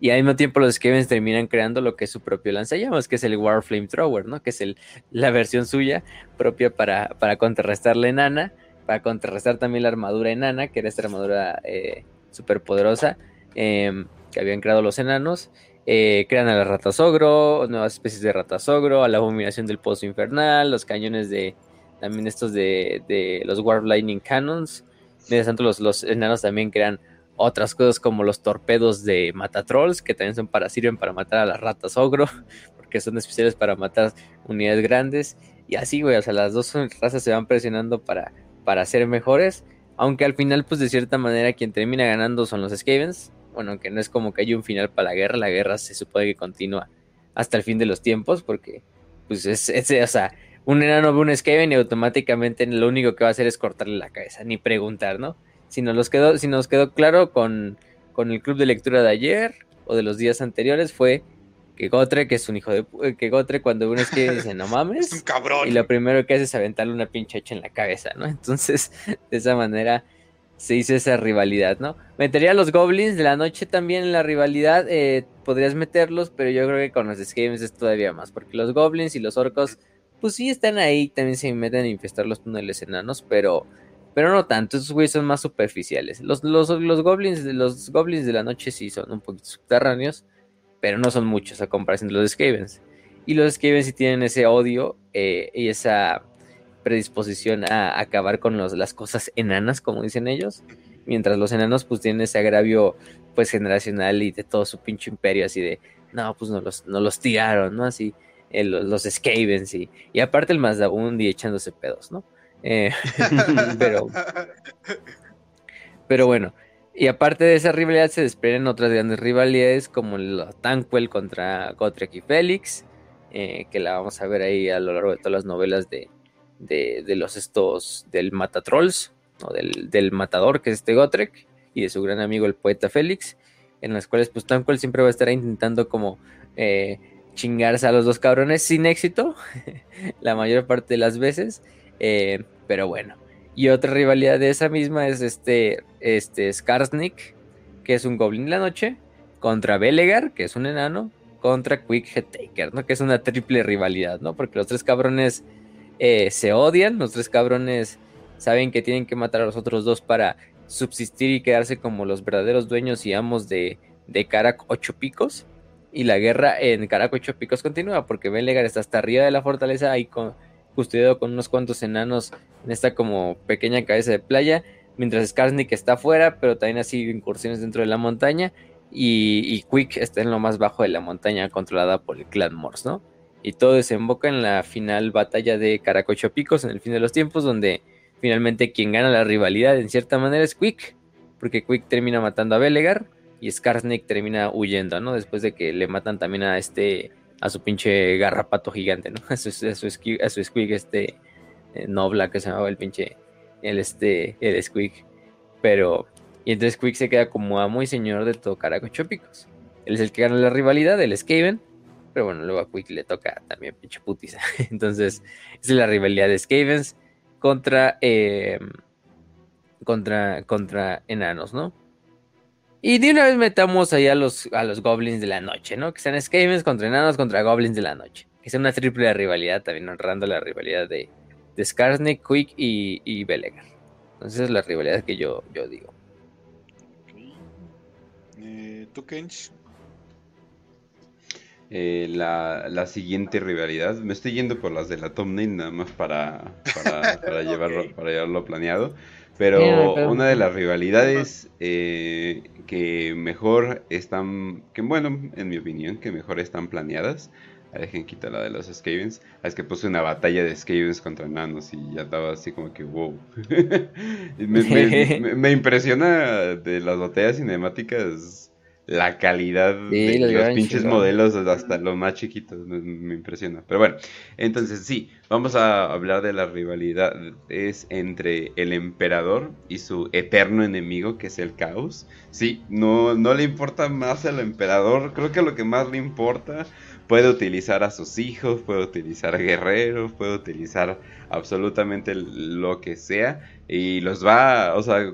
Y al mismo tiempo los Skavens terminan creando lo que es su propio lanzallamas, que es el War Thrower, ¿no? Que es el, la versión suya propia para, para contrarrestar la enana, para contrarrestar también la armadura enana, que era esta armadura eh, súper poderosa em, que habían creado los enanos. Eh, crean a la ratasogro, nuevas especies de ratasogro, a la abominación del pozo infernal, los cañones de también estos de, de los Warp Lightning Cannons. Mientras tanto, los, los enanos también crean otras cosas como los torpedos de Matatrolls, que también son para, sirven para matar a las ratas ogro, porque son especiales para matar unidades grandes. Y así, güey, o sea, las dos razas se van presionando para, para ser mejores. Aunque al final, pues de cierta manera, quien termina ganando son los Skavens bueno, aunque no es como que haya un final para la guerra, la guerra se supone que continúa hasta el fin de los tiempos, porque pues es, es o sea, un enano ve un Skaven y automáticamente lo único que va a hacer es cortarle la cabeza, ni preguntar, ¿no? Si nos, quedó, si nos quedó claro con, con el club de lectura de ayer o de los días anteriores fue que Gotre, que es un hijo de que Gotre cuando un Skaven dice no mames, es un cabrón. y lo primero que hace es aventarle una pinche hecha en la cabeza, ¿no? Entonces, de esa manera se hizo esa rivalidad, ¿no? Metería a los Goblins de la noche también en la rivalidad, eh, podrías meterlos, pero yo creo que con los Skaven es todavía más, porque los Goblins y los Orcos, pues sí están ahí, también se meten a infestar los túneles enanos, pero, pero no tanto, esos güeyes son más superficiales. Los, los, los, Goblins, los Goblins de la noche sí son un poquito subterráneos, pero no son muchos a comparación de los Skavens. Y los Skavens sí tienen ese odio eh, y esa predisposición a acabar con las cosas enanas, como dicen ellos, mientras los enanos pues tienen ese agravio pues generacional y de todo su pinche imperio, así de, no, pues no los, no los tiraron, ¿no? Así, eh, los, los Skavens y, y aparte el Mazdabundi echándose pedos, ¿no? Eh, pero, pero bueno, y aparte de esa rivalidad se desprenden otras grandes rivalidades como el Tanquel contra Gotrek y Félix, eh, que la vamos a ver ahí a lo largo de todas las novelas de, de, los estos del Matatrolls, o del, del, matador que es este Gotrek, y de su gran amigo el poeta Félix, en las cuales pues Tanquil siempre va a estar intentando como eh, chingarse a los dos cabrones sin éxito, la mayor parte de las veces, eh, pero bueno. Y otra rivalidad de esa misma es este, este Skarsnik, que es un goblin de la noche, contra Belegar, que es un enano, contra Quick Headtaker, ¿no? Que es una triple rivalidad, ¿no? Porque los tres cabrones eh, se odian, los tres cabrones saben que tienen que matar a los otros dos para subsistir y quedarse como los verdaderos dueños y amos de, de Carac Ocho Picos. Y la guerra en Carac Ocho Picos continúa porque Belegar está hasta arriba de la fortaleza ahí con, custodiado con unos cuantos enanos en esta como pequeña cabeza de playa, mientras Skarsnik está afuera, pero también así incursiones dentro de la montaña. Y, Quick está en lo más bajo de la montaña controlada por el clan Morse, ¿no? y todo desemboca en la final batalla de Caracocho Picos en el fin de los tiempos, donde finalmente quien gana la rivalidad en cierta manera es Quick, porque Quick termina matando a Belegar y Skarsnik termina huyendo, ¿no? Después de que le matan también a este, a su pinche garrapato gigante, ¿no? A su, a su, a su Squig, este, eh, Nobla, que se llamaba el pinche, el este, el Squig. Pero, y entonces Quick se queda como amo y señor de todo Caracocho Picos. Él es el que gana la rivalidad, el Skaven, pero bueno, luego a Quick le toca también pinche putiza. Entonces, es la rivalidad de Skavens contra, em, contra, contra enanos, ¿no? Y de una vez metamos ahí a los, a los goblins de la noche, ¿no? Que sean Skavens contra enanos contra goblins de la noche. Que sea una triple rivalidad, también honrando la rivalidad de, de Skarsnik, Quick y, y Belegar. Entonces es la rivalidad que yo, yo digo. Eh, ¿Tú, Kench? Eh, la, siguiente rivalidad. Me estoy yendo por las de la Tom Name nada más para, para, llevarlo, para llevarlo planeado. Pero una de las rivalidades eh, que mejor están, que bueno, en mi opinión, que mejor están planeadas. Dejen quitar la de los Skavens. Es que puse una batalla de Skavens contra nanos y ya estaba así como que wow. me, me, me, impresiona de las batallas cinemáticas la calidad de los pinches modelos hasta los más chiquitos. Me, impresiona. Pero bueno, entonces sí, vamos a hablar de la rivalidad es entre el emperador y su eterno enemigo, que es el caos. Sí, no, no le importa más al emperador. Creo que lo que más le importa puede utilizar a sus hijos, puede utilizar guerreros, puede utilizar absolutamente lo que sea y los va, o sea,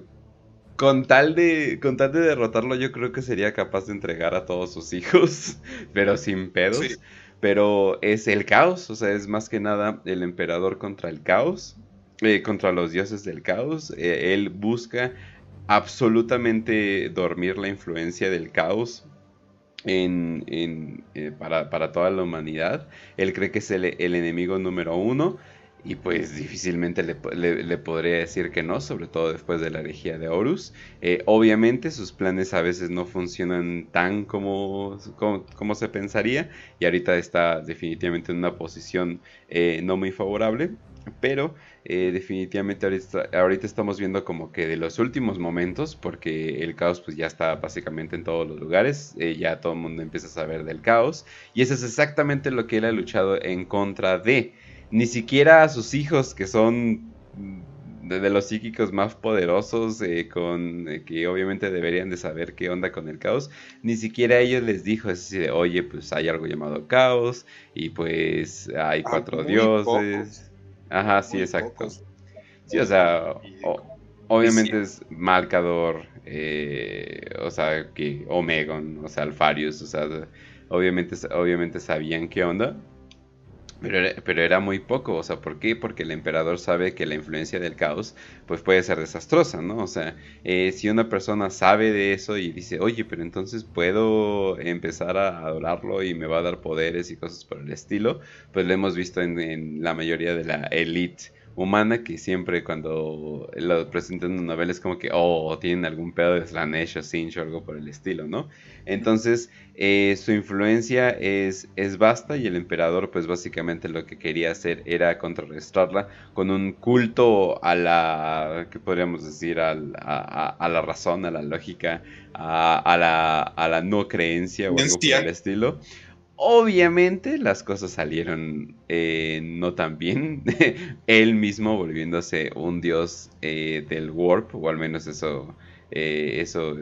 con tal de con tal de derrotarlo yo creo que sería capaz de entregar a todos sus hijos, pero sin pedos. Pero es el caos, o sea, es más que nada el emperador contra el caos, eh, contra los dioses del caos. Eh, él busca absolutamente dormir la influencia del caos en, en, eh, para, para, toda la humanidad. Él cree que es el, el enemigo número uno y pues difícilmente le, le, podría decir que no, sobre todo después de la herejía de Horus. Eh, obviamente sus planes a veces no funcionan tan como, como, se pensaría y ahorita está definitivamente en una posición eh, no muy favorable, pero eh, definitivamente ahorita, ahorita, estamos viendo como que de los últimos momentos, porque el caos pues ya está básicamente en todos los lugares, ya todo el mundo empieza a saber del caos y eso es exactamente lo que él ha luchado en contra de ni siquiera a sus hijos, que son de, los psíquicos más poderosos, eh, con eh, que obviamente deberían de saber qué onda con el caos, ni siquiera a ellos les dijo así de, oye, pues hay algo llamado caos, y pues hay ah, cuatro dioses. Ajá, sí, exacto. Sí, o sea, obviamente es Malcador, eh, o sea, que Omegon, o sea, Alfarius, o sea, obviamente, obviamente sabían qué onda, pero era, pero era, muy poco, o sea, ¿por qué? Porque el emperador sabe que la influencia del caos pues puede ser desastrosa, ¿no? O sea, eh, si una persona sabe de eso y dice, oye, pero entonces puedo empezar a adorarlo y me va a dar poderes y cosas por el estilo, pues lo hemos visto en, en la mayoría de la elite humana que siempre cuando lo presentan en una novela es como que, oh, tienen algún pedo de Slanesh o Sinch o algo por el estilo, ¿no? Entonces, eh, su influencia es, es vasta y el emperador, pues básicamente lo que quería hacer era contrarrestarla con un culto a la, ¿qué podríamos decir? A, a, la razón, a la lógica, a, la, a la no creencia o algo por el estilo. Obviamente las cosas salieron eh, no tan bien. Él mismo volviéndose un dios eh, del warp, o al menos eso, eh, eso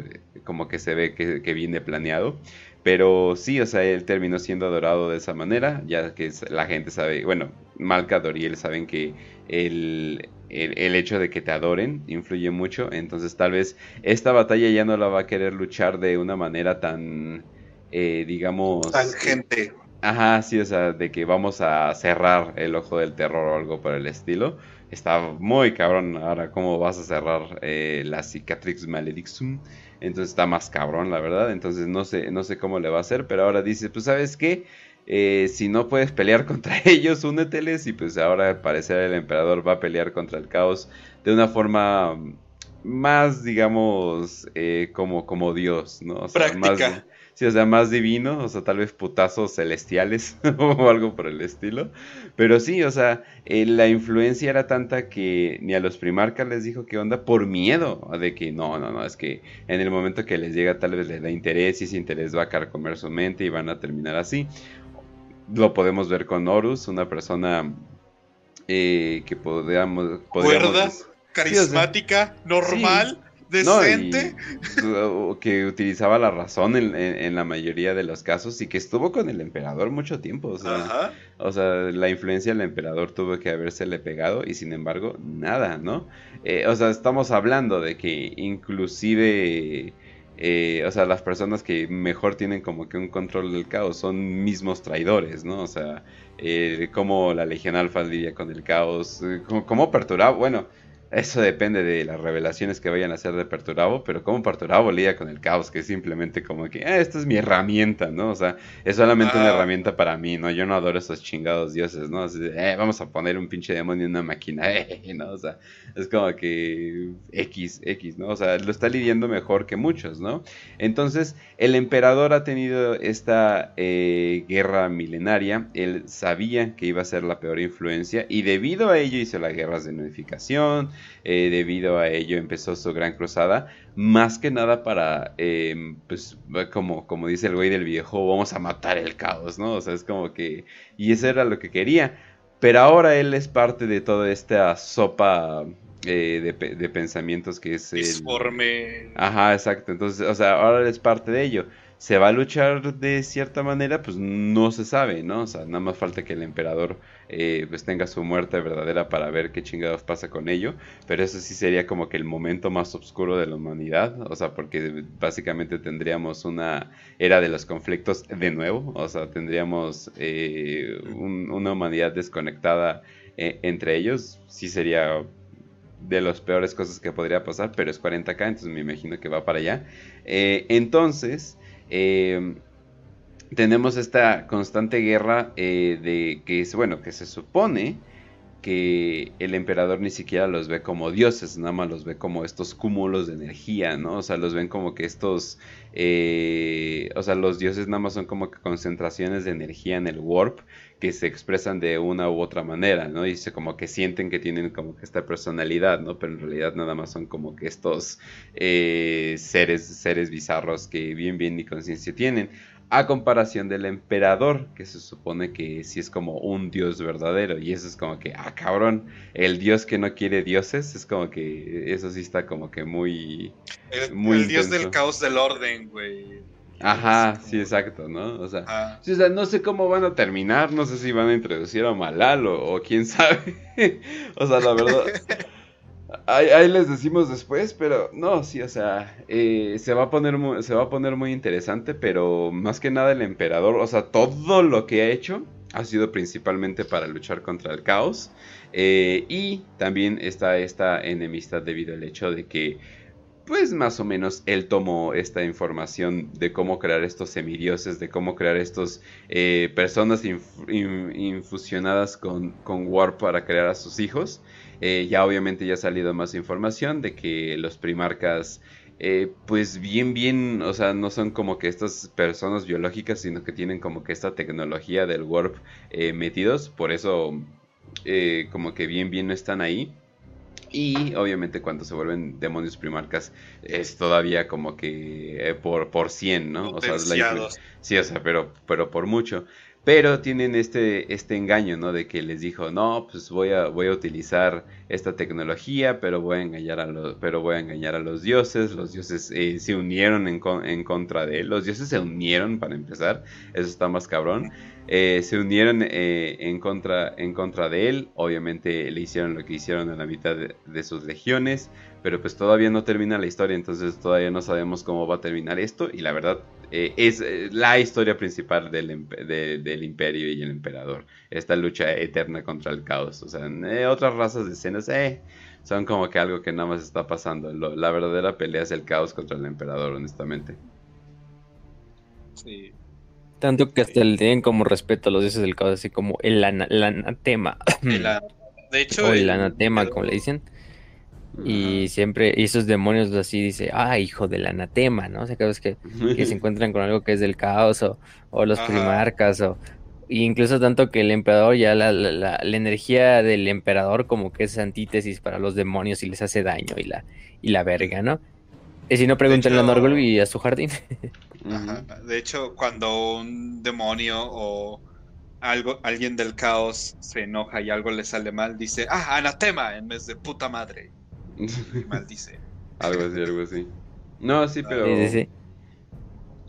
como que se ve que, viene planeado. Pero sí, o sea, él terminó siendo adorado de esa manera, ya que la gente sabe, bueno, Malcador y él saben que el, el, hecho de que te adoren influye mucho. Entonces tal vez esta batalla ya no la va a querer luchar de una manera tan eh, digamos... Tangente. Ajá, sí, o sea, de que vamos a cerrar el ojo del terror o algo por el estilo. Está muy cabrón ahora cómo vas a cerrar eh, la Cicatrix Maledictum. Entonces está más cabrón, la verdad. Entonces no sé, no sé cómo le va a hacer, pero ahora dice, pues sabes qué, eh, si no puedes pelear contra ellos, úneteles. Y pues ahora al parecer el emperador va a pelear contra el caos de una forma más, digamos, como, como Dios, ¿no? O sea, Práctica. Sí, o sea, más divino, o sea, tal vez putazos celestiales o algo por el estilo. Pero sí, o sea, eh, la influencia era tanta que ni a los primarcas les dijo que onda por miedo de que no, no, no, es que en el momento que les llega tal vez les da interés y ese interés va a carcomer su mente y van a terminar así. Lo podemos ver con Horus, una persona eh, que podríamos... podríamos carismática, normal decente. que utilizaba la razón en, la mayoría de los casos y que estuvo con el emperador mucho tiempo. O sea, o sea la influencia del emperador tuvo que habérsele pegado y sin embargo, nada, ¿no? Eh, o sea, estamos hablando de que inclusive... Eh, o sea, las personas que mejor tienen como que un control del caos son mismos traidores, ¿no? O sea, eh, cómo la Legión Alfa lidia con el caos, cómo, cómo perturaba, bueno, eso depende de las revelaciones que vayan a hacer de Perturabo, pero como Perturabo lía con el caos, que es simplemente como que, ah, esta es mi herramienta, ¿no? O sea, es solamente una ah. herramienta para mí, ¿no? Yo no adoro esos chingados dioses, ¿no? Así de, eh, vamos a poner un pinche demonio en una máquina, eh, ¿no? O sea, es como que X, X, ¿no? O sea, lo está lidiando mejor que muchos, ¿no? Entonces, el emperador ha tenido esta eh, guerra milenaria, él sabía que iba a ser la peor influencia y debido a ello hizo las guerras de unificación, eh, debido a ello empezó su gran cruzada, más que nada para, em, pues, como, como dice el güey del viejo, vamos a matar el caos, ¿no? O sea, es como que, y eso era lo que quería, pero ahora él es parte de toda esta sopa eh, de, pensamientos que es... El... Ajá, exacto, entonces, o sea, ahora él es parte de ello. Se va a luchar de cierta manera, pues no se sabe, ¿no? O sea, nada más falta que el emperador eh, pues tenga su muerte verdadera para ver qué chingados pasa con ello, pero eso sí sería como que el momento más oscuro de la humanidad, o sea, porque básicamente tendríamos una era de los conflictos de nuevo, o sea, tendríamos eh, una humanidad desconectada eh, entre ellos, sí sería de las peores cosas que podría pasar, pero es 40k, entonces me imagino que va para allá. entonces, eh, tenemos esta constante guerra eh, de que es bueno que se supone que el emperador ni siquiera los ve como dioses, nada más los ve como estos cúmulos de energía, ¿no? O sea, los ven como que estos, eh, o sea, los dioses nada más son como que concentraciones de energía en el warp que se expresan de una u otra manera, ¿no? Y se como que sienten que tienen como que esta personalidad, ¿no? Pero en realidad nada más son como que estos eh, seres, seres bizarros que bien, bien ni conciencia tienen a comparación del emperador, que se supone que sí es como un dios verdadero, y eso es como que, ah, cabrón, el dios que no quiere dioses, es como que eso sí está como que muy... El, muy dios del caos del orden, güey. Ajá, sí, exacto, ¿no? O sea, o sea, no sé cómo van a terminar, no sé si van a introducir a Malal o, o quién sabe. o sea, la verdad... Ahí, les decimos después, pero no, sí, o sea, eh, se, va a poner muy, se va a poner muy interesante, pero más que nada el emperador, o sea, todo lo que ha hecho ha sido principalmente para luchar contra el caos. Eh, y también está esta enemistad debido al hecho de que, pues más o menos, él tomó esta información de cómo crear estos semidioses, de cómo crear estos eh, personas infusionadas con, con War para crear a sus hijos. Eh, ya obviamente ya ha salido más información de que los primarcas, eh, pues bien, bien, o sea, no son como que estas personas biológicas, sino que tienen como que esta tecnología del warp eh, metidos, por eso como que bien, bien no están ahí. Y obviamente cuando se vuelven demonios primarcas es todavía como que por, por 100, ¿no? O sea, sí, o sea, pero, pero por mucho. Pero tienen este, este engaño, ¿no? De que les dijo, no, pues voy a, voy a utilizar esta tecnología, pero voy a engañar a los, pero voy a engañar a los dioses. Los dioses eh, se unieron en, en, contra de él. Los dioses se unieron para empezar. Eso está más cabrón. Eh, se unieron eh, en, contra, en contra de él. Obviamente le hicieron lo que hicieron en la mitad de sus legiones. Pero pues todavía no termina la historia. Entonces todavía no sabemos cómo va a terminar esto. Y la verdad eh, es eh, la historia principal del, del, imperio y el emperador. Esta lucha eterna contra el caos. O sea, eh, otras razas de escenas son como que algo que nada más está pasando. la verdadera pelea es el caos contra el emperador, honestamente. Sí. Tanto que hasta le tienen como respeto a los dioses del caos, así como el, anatema. de hecho, o el, anatema, como le dicen. Y siempre, y esos demonios así dice, ah, hijo del anatema, ¿no? O sea, cada vez que, se encuentran con algo que es del caos o, los primarcas o incluso tanto que el emperador ya la, la, la, energía del emperador como que es antítesis para los demonios y les hace daño y la, y la verga, ¿no? Y si no, pregúntenle a Norgol y a su jardín. De hecho, cuando un demonio o algo, alguien del caos se enoja y algo le sale mal, dice, ah, anatema en vez de puta madre. Maldice. algo así, algo así. No, sí, pero.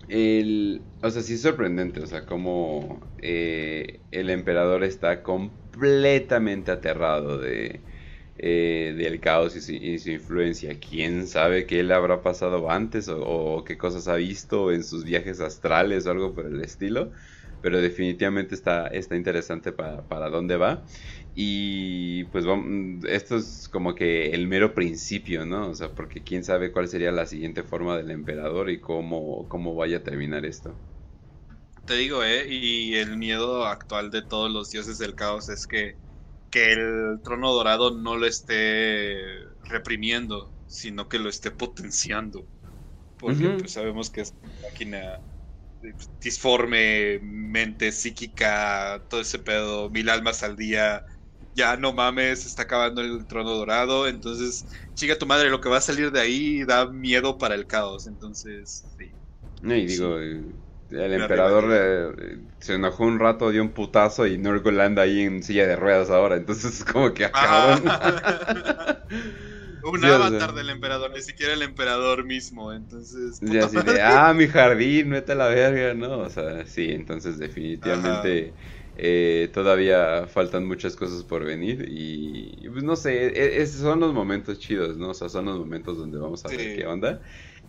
El, o sea, sí es sorprendente, o sea, como eh, el emperador está completamente aterrado de, eh, del caos y su, influencia. ¿Quién sabe qué le habrá pasado antes o, qué cosas ha visto en sus viajes astrales o algo por el estilo? Pero definitivamente está, está interesante para, para dónde va. Y pues esto es como que el mero principio, ¿no? O sea, porque quién sabe cuál sería la siguiente forma del emperador y cómo, cómo vaya a terminar esto. Te digo, ¿eh? Y el miedo actual de todos los dioses del caos es que, que el trono dorado no lo esté reprimiendo, sino que lo esté potenciando. Porque pues sabemos que es una máquina disforme, mente psíquica, todo ese pedo, mil almas al día ya no mames, está acabando el trono dorado, entonces, chica tu madre, lo que va a salir de ahí da miedo para el caos, entonces, sí. y digo, el emperador eh, se enojó un rato, dio un putazo y Norgoland ahí en silla de ruedas ahora, entonces es como que acabaron. Un avatar del emperador, ni siquiera el emperador mismo, entonces... así de, ah, mi jardín, mete la verga, ¿no? O sea, sí, entonces definitivamente... Eh, todavía faltan muchas cosas por venir y pues no sé, e, esos son los momentos chidos, ¿no? O sea, son los momentos donde vamos a ver qué onda.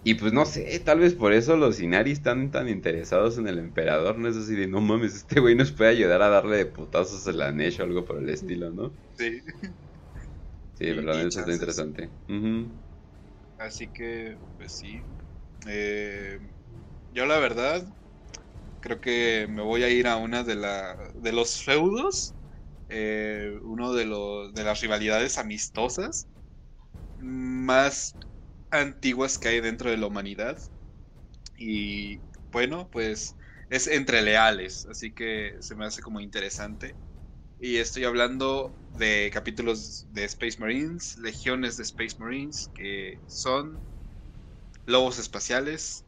Y pues no sé, tal vez por eso los Inari están tan interesados en el emperador, no es así de no mames, este güey nos puede ayudar a darle de putazos a la Nesh o algo por el estilo, ¿no? Sí. Sí, verdad, eso está interesante. Así que, pues sí. Eh, yo la verdad, creo que me voy a ir a una de, la, de los feudos, eh, uno de, los, de las rivalidades amistosas más antiguas que hay dentro de la humanidad. Y bueno, pues es entre leales, así que se me hace como interesante. Y estoy hablando de capítulos de Space Marines, legiones de Space Marines, que son lobos espaciales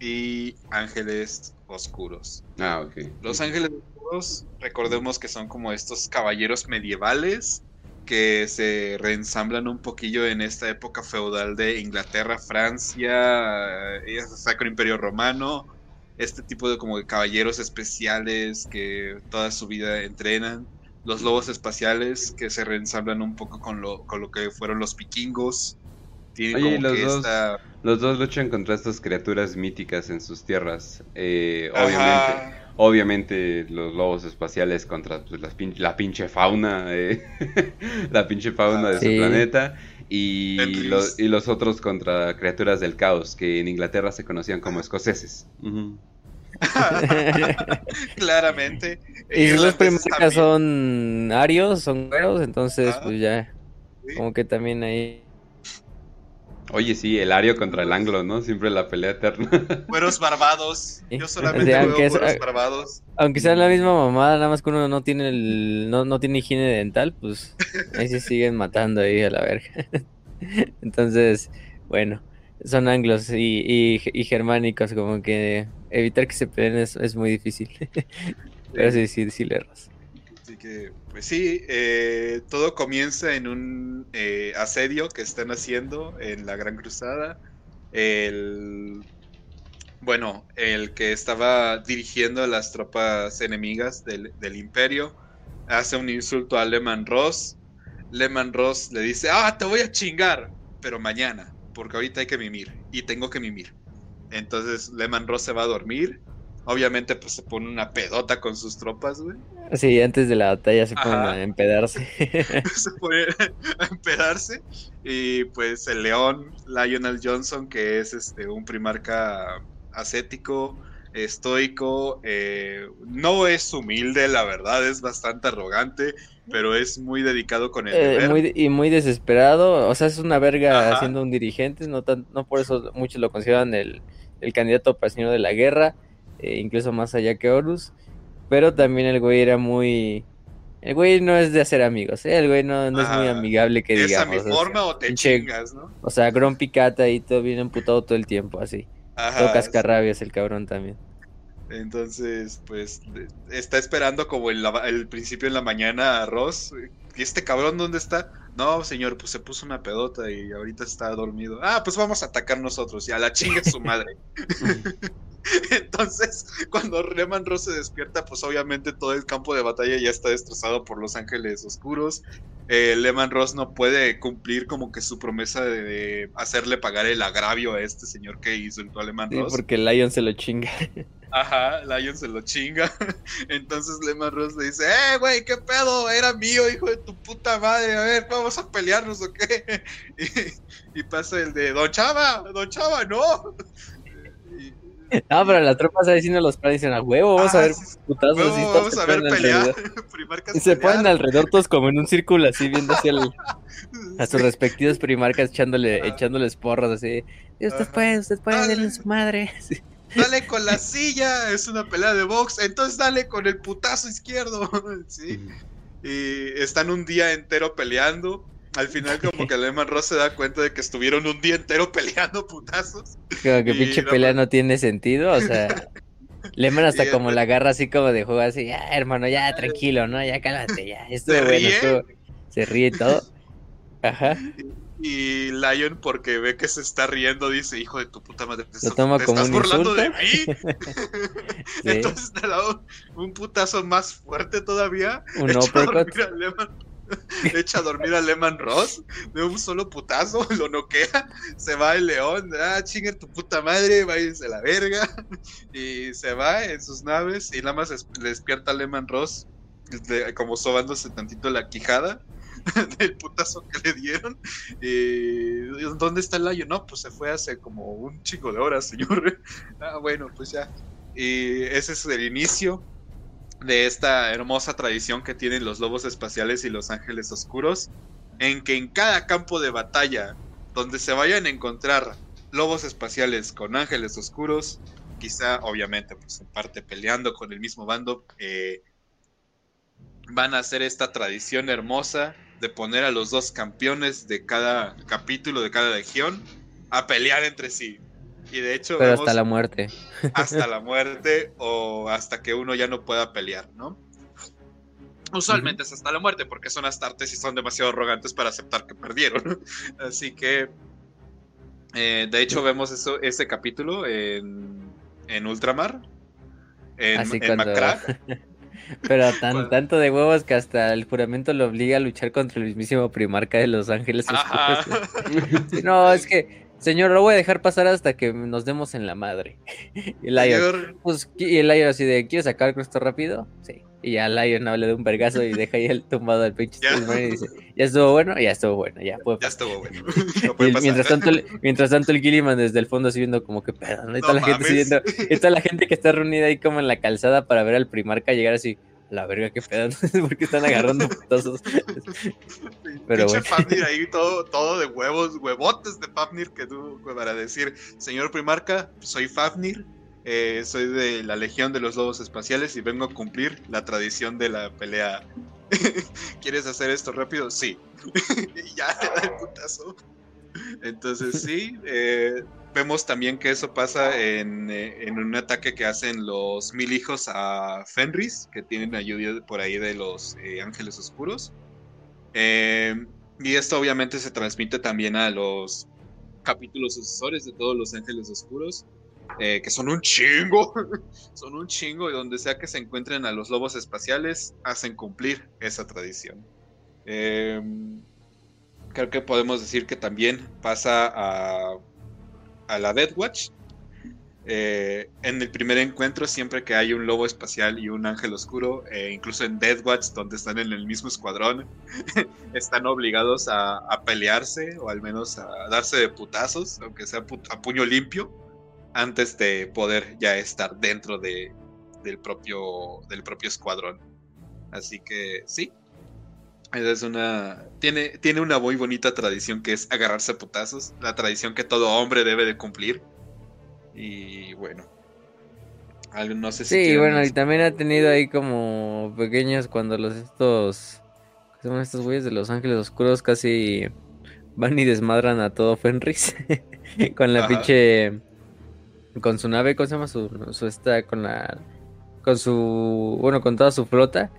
y ángeles oscuros. Ah, ok. Los ángeles oscuros, recordemos que son como estos caballeros medievales que se reensamblan un poquillo en esta época feudal de Inglaterra, Francia, el eh, Sacro Imperio Romano, este tipo de como de caballeros especiales que toda su vida entrenan, los lobos espaciales que se reensamblan un poco con lo, con lo que fueron los vikingos. Oye, los, dos, los dos luchan contra estas criaturas míticas en sus tierras. Eh, obviamente, obviamente los lobos espaciales contra pues, la pinche fauna, eh, la pinche fauna de su planeta. Y los, y los otros contra criaturas del caos, que en Inglaterra se conocían como escoceses. Claramente. Y los primarcas son arios, son güeros, entonces pues ya. Como que también ahí. Oye, sí, el ario contra el anglo, ¿no? Siempre la pelea eterna. Güeros barbados. Yo solamente veo güeros barbados. Aunque sea la misma mamada, nada más que uno no tiene el, no, no tiene higiene dental, pues ahí se siguen matando ahí a la verga. Entonces, bueno, son anglos y, y germánicos, como que evitar que se peleen es, muy difícil. Pero sí, sí, sí le Así que, pues sí, eh, todo comienza en un eh, asedio que están haciendo en la Gran Cruzada. El, bueno, el que estaba dirigiendo a las tropas enemigas del, del Imperio hace un insulto a Lehman Ross. Lehman Ross le dice, ah, te voy a chingar, pero mañana, porque ahorita hay que mimir y tengo que mimir. Entonces Lehman Ross se va a dormir. Obviamente, pues se pone una pedota con sus tropas, güey. Sí, antes de la batalla se pone a empedarse. se pone a empedarse. Y pues el león, Lionel Johnson, que es este un primarca ascético, estoico, eh, no es humilde, la verdad, es bastante arrogante, pero es muy dedicado con el eh, y muy desesperado, o sea, es una verga siendo un dirigente, no, tan, no por eso muchos lo consideran el, el candidato para señor de la guerra, eh, incluso más allá que Horus. Pero también el güey era muy. El güey no es de hacer amigos, ¿eh? el güey no, es muy amigable que digamos. ¿Es mi forma o te chingas, no? O sea, Grumpy Cat ahí todo bien emputado todo el tiempo, así. Ajá, todo cascarrabias el cabrón también. Entonces, pues, está esperando como el, el principio en la mañana a Ross. ¿Y este cabrón dónde está? No, señor, pues se puso una pedota y ahorita está dormido. Ah, pues vamos a atacar nosotros y a la chinga su madre. Entonces, cuando Lehman Ross se despierta, pues obviamente todo el campo de batalla ya está destrozado por los ángeles oscuros. Eh, Lehman Ross no puede cumplir como que su promesa de, hacerle pagar el agravio a este señor que hizo a Lehman sí, porque Lion se lo chinga. Ajá, Lion se lo chinga. Entonces Lehman Ross le dice, ¡eh, güey, qué pedo! Era mío, hijo de tu puta madre. A ver, vamos a pelearnos o qué. Y, pasa el de, Don Chava, Don Chava, no. No, pero la tropa está diciendo los planes dicen a huevo, vamos a ver putazos. vamos a ver pelear. y se ponen alrededor todos como en un círculo así viendo hacia a sus respectivos primarcas echándole, echándoles porras así. Y usted puede, usted puede denle su madre. Dale con la silla, es una pelea de box, entonces dale con el putazo izquierdo. ¿sí? y están un día entero peleando. Al final como que Lehman Ross se da cuenta de que estuvieron un día entero peleando putazos. Como que pinche pelea no tiene sentido, o sea... Lehman hasta como la agarra así como de juego así, ya hermano, ya tranquilo, ¿no? Ya cálmate, ya. Estuvo bueno, ríe? se ríe todo. Ajá. Y Lion, porque ve que se está riendo, dice, hijo de tu puta madre, te, Lo toma como estás un burlando de mí. Entonces te dado un putazo más fuerte todavía. Un Echa a dormir a Lehman- Echa a dormir a Lehman Ross de un solo putazo, lo noquea, se va el león, ah, chingue tu puta madre, váyanse a la verga, y se va en sus naves y nada más despierta a Lehman Ross, de- como sobándose tantito la quijada del putazo que le dieron. Y, ¿Dónde está el Lion? No, pues se fue hace como un chico de horas, señor. ah, bueno, pues ya. Y ese es el inicio de esta hermosa tradición que tienen los lobos espaciales y los ángeles oscuros, en que en cada campo de batalla donde se vayan a encontrar lobos espaciales con ángeles oscuros, quizá obviamente pues en parte peleando con el mismo bando, eh, van a hacer esta tradición hermosa de poner a los dos campeones de cada capítulo, de cada legión, a pelear entre sí. Y de hecho, Pero hasta la muerte. hasta la muerte o hasta que uno ya no pueda pelear, ¿no? Usualmente es hasta la muerte porque son astartes y son demasiado arrogantes para aceptar que perdieron. Así que, eh, de hecho, vemos eso, ese capítulo en, en Ultramar, en, en Macra. Pero tan, tanto de huevos que hasta el juramento lo obliga a luchar contra el mismísimo primarca de los ángeles No, es que, señor, lo voy a dejar pasar hasta que nos demos en la madre. Y Lion, Señor, pues, y el Lion así de, ¿quieres con esto rápido? Sí. Y ya Lion habla de un vergazo y deja ahí el tumbado del pinche Ya. Y dice, ¿ya estuvo bueno? Ya estuvo bueno, ya puede ya pasar. estuvo bueno. No Y puede el- pasar. mientras tanto, el, mientras tanto el Gilliman desde el fondo así viendo como que pedo, ¿no? Y toda No la gente viendo, y toda la gente que está reunida ahí como en la calzada para ver al primarca llegar así, la verga, qué pedo, no sé por qué están agarrando putazos. Pero Pinche bueno. Ahí todo, todo de huevos, huevotes de Fafnir que tú para decir, señor Primarca, soy Fafnir, eh, soy de la Legión de los Lobos Espaciales y vengo a cumplir la tradición de la pelea. ¿Quieres hacer esto rápido? Sí. ya le da el putazo. Entonces sí, eh, vemos también que eso pasa en, eh, en un ataque que hacen los mil hijos a Fenris, que tienen ayuda por ahí de los ángeles oscuros. Y esto obviamente se transmite también a los capítulos sucesores de todos los ángeles oscuros, eh, que son un chingo, son un chingo, y donde sea que se encuentren a los lobos espaciales, hacen cumplir esa tradición. Eh, creo que podemos decir que también pasa a, la Death Watch. Eh, en el primer encuentro, siempre que hay un lobo espacial y un ángel oscuro, eh, incluso en Death Watch, donde están en el mismo escuadrón, están obligados a, pelearse o al menos a darse de putazos, aunque sea a puño limpio, antes de poder ya estar dentro de, del, propio, del propio escuadrón. Así que sí. Esa es una. Tiene, tiene una muy bonita tradición que es agarrarse a putazos. La tradición que todo hombre debe de cumplir. Y bueno. algo- No sé si. Sí, bueno, y también ha tenido ahí como pequeños cuando los estos, ¿qué se llaman estos güeyes de los ángeles oscuros casi van y desmadran a todo Fenris con la Ajá. pinche, con su nave, ¿cómo se llama su, su esta, con la, con su, bueno, con toda su flota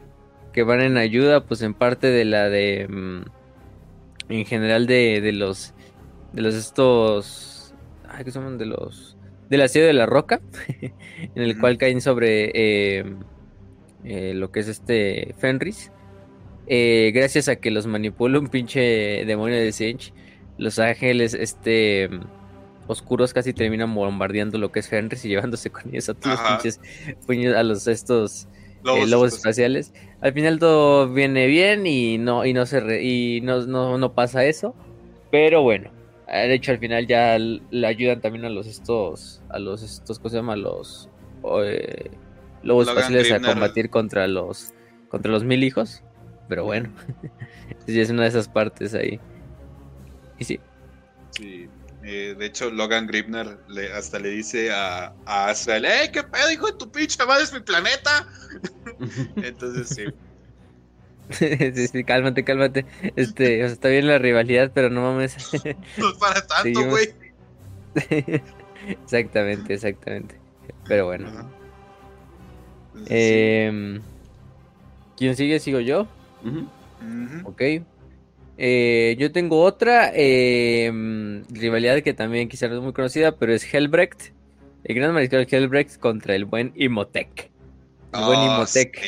que van en ayuda, pues en parte de la de, mm, en general de, de los, de los estos, ay, ¿qué se llaman? De los, del asedio de la roca, en el cual caen sobre eh, eh, lo que es este Fenris. Eh, gracias a que los manipula un pinche demonio de Sinch, los ángeles este oscuros casi terminan bombardeando lo que es Fenris y llevándose con ellos a todos los pinches puños, a los estos Lobos eh, lobos espaciales. Al final todo viene bien y no y no se re- y no, no, no pasa eso, pero bueno, de hecho al final ya le ayudan también a los estos a los estos ¿cómo se llama? los eh, lobos Logan espaciales a combatir contra los contra los mil hijos, pero bueno, es una de esas partes ahí. Y sí, Sí. Eh, de hecho, Logan Gribner le, hasta le dice a, a Azrael: ¡Ey, qué pedo, hijo de tu pinche madre! ¡Es mi planeta! Entonces, sí. sí, sí, cálmate, cálmate. Este, o sea, está bien la rivalidad, pero no mames. no es para tanto, güey. exactamente, exactamente. Pero bueno. Eh, ¿Quién sigue? ¿Sigo yo? Ok. Eh, yo tengo otra eh, rivalidad que también quizás no es muy conocida, pero es Helbrecht. El gran mariscal Helbrecht contra el buen Imotec. El buen ah, Imotec.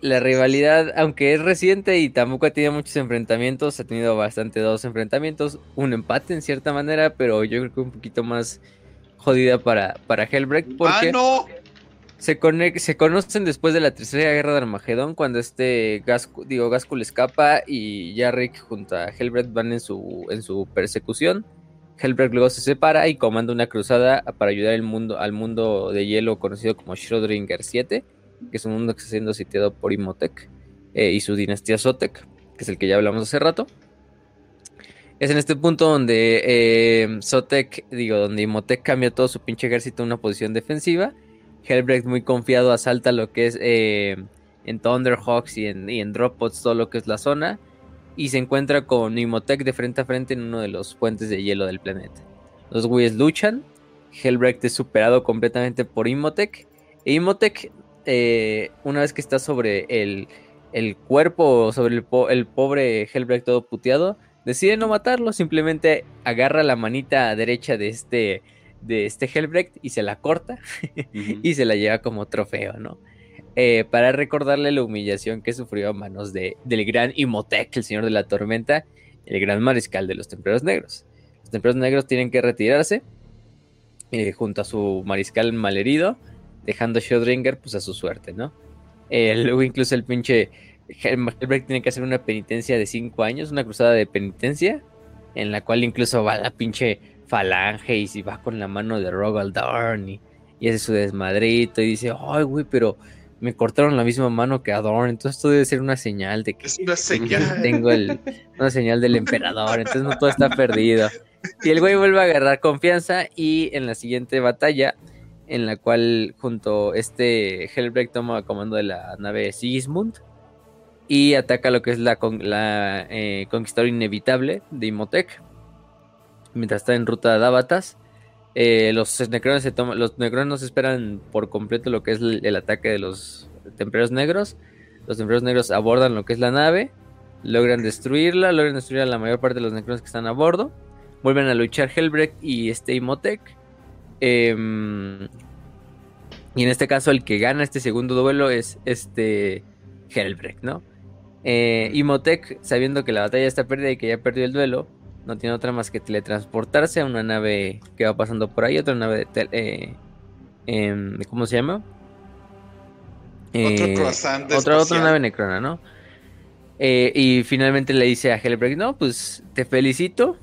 La rivalidad, aunque es reciente y tampoco ha tenido muchos enfrentamientos, ha tenido bastante dos enfrentamientos, un empate en cierta manera, pero yo creo que un poquito más jodida para, para Helbrecht. Porque... ¡Ah, no! Se, se conocen después de la tercera guerra de Armagedón, cuando este Gasku, digo, escapa y Yarrick junto a Helbrecht van en su, en su persecución. Helbrecht luego se separa y comanda una cruzada para ayudar el mundo, al mundo de hielo conocido como Schrödinger 7, que es un mundo que está siendo sitiado por Imhotep eh, y su dinastía Sotek, que es el que ya hablamos hace rato. Es en este punto donde eh, Sotek, digo, donde Imhotep cambia todo su pinche ejército a una posición defensiva Hellbrecht muy confiado asalta lo que es eh, en Thunderhawks y en, y en Dropbots todo lo que es la zona y se encuentra con Imhotep de frente a frente en uno de los puentes de hielo del planeta. Los güeyes luchan, Hellbrecht es superado completamente por Imhotep e Imhotep eh, una vez que está sobre el, el cuerpo, sobre el, el pobre Hellbrecht todo puteado, decide no matarlo, simplemente agarra la manita derecha de este de este Helbrecht y se la corta y se la lleva como trofeo, ¿no? Eh, para recordarle la humillación que sufrió a manos de, del gran Imhotep, el señor de la tormenta, el gran mariscal de los Templeros Negros. Los Templeros Negros tienen que retirarse eh, junto a su mariscal malherido, dejando a Schrödinger pues a su suerte, ¿no? Eh, luego incluso el pinche Helbrecht tiene que hacer una penitencia de 5 años, una cruzada de penitencia, en la cual incluso va la pinche falange y si va con la mano de Rogal y, y hace su desmadrito y dice, ay, güey, pero me cortaron la misma mano que a Dorn, entonces esto debe ser una señal de que es una señal. tengo el, una señal del emperador, entonces no todo está perdido. Y el güey vuelve a agarrar confianza y en la siguiente batalla, en la cual junto este Hellbreak toma comando de la nave Sigismund y ataca lo que es la, la eh, conquistador inevitable de Imhotep mientras está en ruta de Avatas. Eh, los necrones se toman, los necrones esperan por completo lo que es el, ataque de los templarios negros. Los templarios negros abordan lo que es la nave, logran destruirla, logran destruir a la mayor parte de los necrones que están a bordo. Vuelven a luchar Hellbrecht y este Imhotep. Em, y en este caso el que gana este segundo duelo es este Hellbrecht, ¿no? Eh, Imhotep, sabiendo que la batalla está perdida y que ya perdió el duelo, no tiene otra más que teletransportarse a una nave que va pasando por ahí, otra nave de eh, em, ¿cómo se llama? Eh, otra, otra nave necrona, ¿no? Eh, y finalmente le dice a Hellbrecht, no, pues te felicito,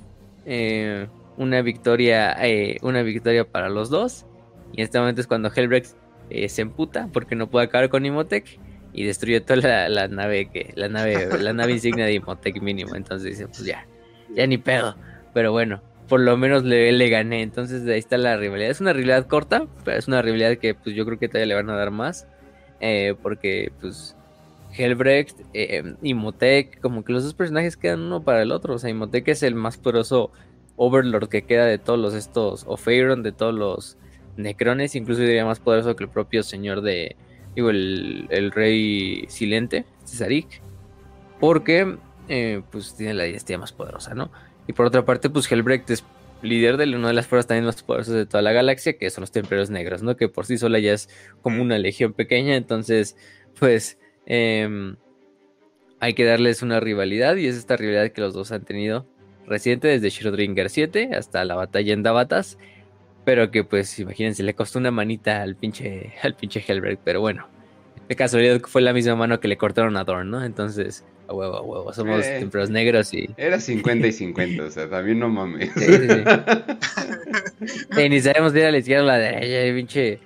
una victoria, una victoria para los dos. Y en este momento es cuando Hellbrecht se emputa porque no puede acabar con Imhotep y destruye toda la, nave que, la nave, la nave insignia de Imhotep mínimo. Entonces dice, pues ya, ya ni pedo. Pero bueno, por lo menos le, le gané. Entonces ahí está la rivalidad. Es una rivalidad corta, pero es una rivalidad que pues yo creo que todavía le van a dar más. Eh, porque pues Helbrecht eh, y Motek, como que los dos personajes quedan uno para el otro. O sea, Motek es el más poderoso Overlord que queda de todos los estos, o Pharaon, de todos los Necrones, incluso diría más poderoso que el propio señor de, digo, el, el rey silente, Cesarik. Porque eh, pues tiene la dinastía más poderosa, ¿no? Y por otra parte, pues Helbrecht es líder de una de las fuerzas también más poderosas de toda la galaxia, que son los Templarios Negros, ¿no? Que por sí sola ya es como una legión pequeña, entonces, pues, em, hay que darles una rivalidad, y es esta rivalidad que los dos han tenido reciente, desde Schrödinger 7 hasta la batalla en Davatas, pero que, pues, imagínense, le costó una manita al pinche, al pinche Helbrecht, pero bueno, de casualidad fue la misma mano que le cortaron a Dorn, ¿no? Entonces, a huevo, a huevo. Somos eh, negros y. Era 50 y 50, o sea, también no mames. Sí, sí, ni sabemos si era la izquierda o la derecha, pinche.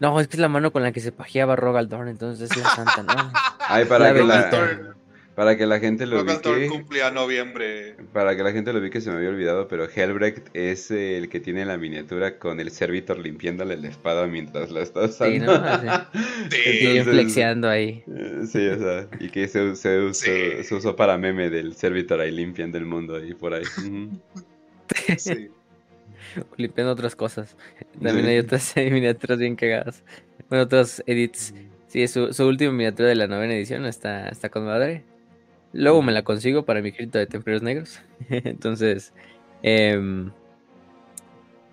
No, es que es la mano con la que se pajeaba Rogaldorn, entonces es la santa, ¿no? Ay, para que la. Para que la gente lo ubique. cumplía noviembre. Para que la gente lo ubique, se me había olvidado, pero Helbrecht es el que tiene la miniatura con el servitor limpiándole la espada mientras la está usando. Sí, ¿no? flexiando ahí. Eh, sí, o sea, y que se, se, se, usó para meme del servitor ahí limpiando el mundo ahí por ahí. sí. Limpiando otras cosas. También hay otras miniaturas bien cagadas. Bueno, otros edits. Sí, su, su última miniatura de la novena edición está, está con madre. Luego me la consigo para mi grito de Templarios Negros. Entonces, em,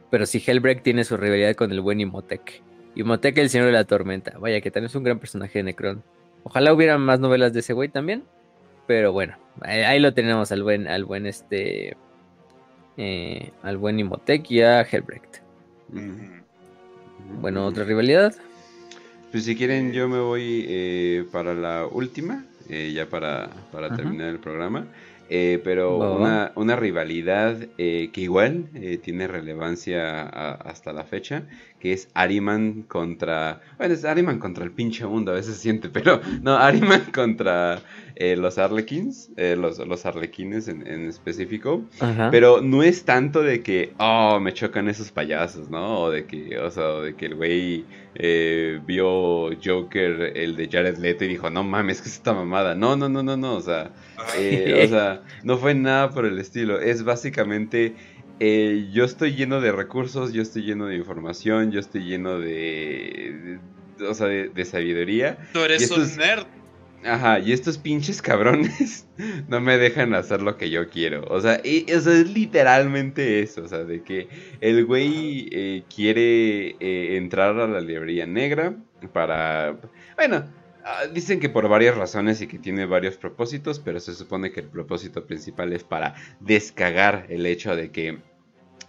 pero sí, Hellbreak tiene su rivalidad con el buen Imhotep. Imhotep, el señor de la tormenta. Vaya, que también es un gran personaje de Necron. Ojalá hubiera más novelas de ese güey también. Pero bueno, ahí, lo tenemos al buen, al buen este. Eh, al buen Imhotep y a Hellbreak. Bueno, otra rivalidad. Pues si quieren, yo me voy eh, para la última. Eh, ya para, para terminar el programa. Eh, pero una, una, rivalidad eh, que igual tiene relevancia hasta la fecha, que es Ariman contra... Bueno, es Ariman contra el pinche mundo, a veces se siente, pero no, Ariman contra los Arlequins, los, los Arlequines en, específico, pero no es tanto de que, oh, me chocan esos payasos, ¿no? O de que, o sea, de que el güey eh, vio Joker, el de Jared Leto, y dijo, no mames, que es esta mamada. No, no, no, no, no, o sea, eh, o sea, no fue nada por el estilo. Es básicamente, eh, yo estoy lleno de recursos, yo estoy lleno de información, yo estoy lleno de, o sea, de, sabiduría. Tú eres un nerd. Ajá, y estos pinches cabrones no me dejan hacer lo que yo quiero. O sea, eso es literalmente eso. O sea, de que el güey eh, quiere eh, entrar a la librería negra para... Bueno, dicen que por varias razones y que tiene varios propósitos, pero se supone que el propósito principal es para descagar el hecho de que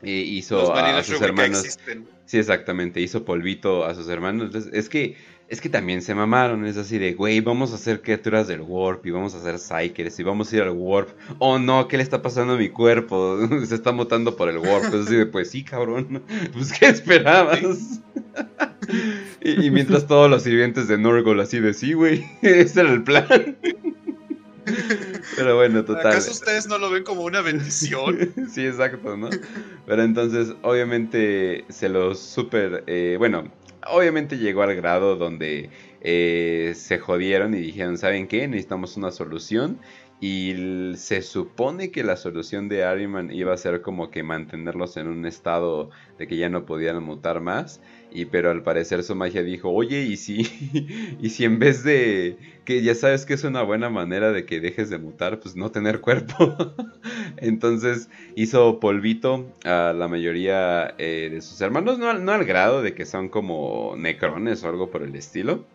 eh, hizo a, sus hermanos... Sí, exactamente, hizo polvito a sus hermanos. Entonces, es que es que también se mamaron, es así de, güey, vamos a hacer criaturas del Warp y vamos a hacer Psychers y vamos a ir al Warp. Oh no, ¿qué le está pasando a mi cuerpo? se está mutando por el Warp. Es así de, pues sí, cabrón. Pues ¿qué esperabas? y, mientras todos los sirvientes de Norgol así de, sí, güey, ese era el plan. Pero bueno, total. ¿Acaso ustedes no lo ven como una bendición? sí, exacto, ¿no? Pero entonces, obviamente, se los super. Eh, bueno, obviamente llegó al grado donde eh, se jodieron y dijeron, ¿saben qué? Necesitamos una solución. Y se supone que la solución de Ariman iba a ser como que mantenerlos en un estado de que ya no podían mutar más. Y pero al parecer su magia dijo, oye, ¿y si, y si en vez de que ya sabes que es una buena manera de que dejes de mutar, pues no tener cuerpo? Entonces hizo polvito a la mayoría eh, de sus hermanos, no, no al grado de que son como necrones o algo por el estilo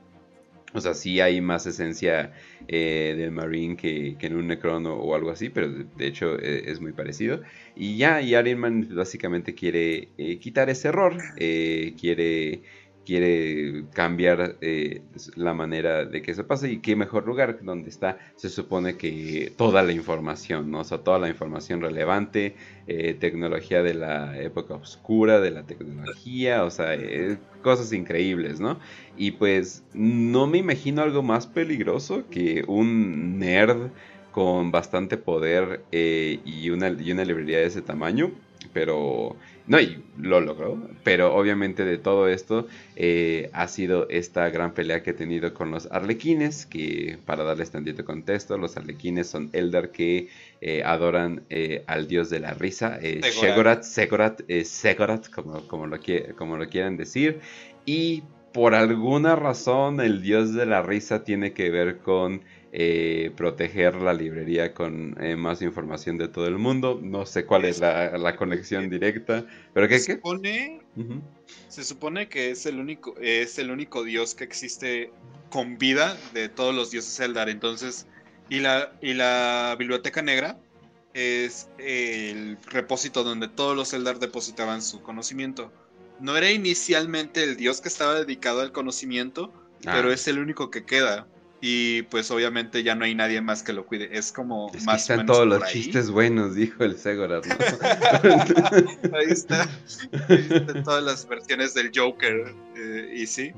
o sea, sí hay más esencia eh, del Marine que, en un Necron o, algo así, pero de, hecho eh, es muy parecido. Y ya, y Iron Man básicamente quiere eh, quitar ese error, quiere quiere cambiar eh, la manera de que eso pase y qué mejor lugar donde está se supone que toda la información ¿no? o sea toda la información relevante eh, tecnología de la época oscura de la tecnología o sea eh, cosas increíbles no y pues no me imagino algo más peligroso que un nerd con bastante poder y una y una librería de ese tamaño pero no, y lo logró, pero obviamente de todo esto eh, ha sido esta gran pelea que he tenido con los arlequines, que para darles tantito contexto, los arlequines son Eldar que eh, adoran eh, al dios de la risa, Shegorat, Segorat, Segorat, como, como, lo, como lo quieran decir, y por alguna razón el dios de la risa tiene que ver con eh, proteger la librería con eh, más información de todo el mundo. No sé cuál es la, conexión directa, pero ¿qué? Se supone, se supone que es el único, es el único dios que existe con vida de todos los dioses Eldar. Entonces, y la, y la biblioteca negra es el repósito donde todos los Eldar depositaban su conocimiento. No era inicialmente el dios que estaba dedicado al conocimiento, pero ah. es el único que queda. Y pues obviamente ya no hay nadie más que lo cuide. Es como más están todos los chistes buenos, dijo el Segorat. ahí está. Ahí están todas las versiones del Joker. Eh, y sí.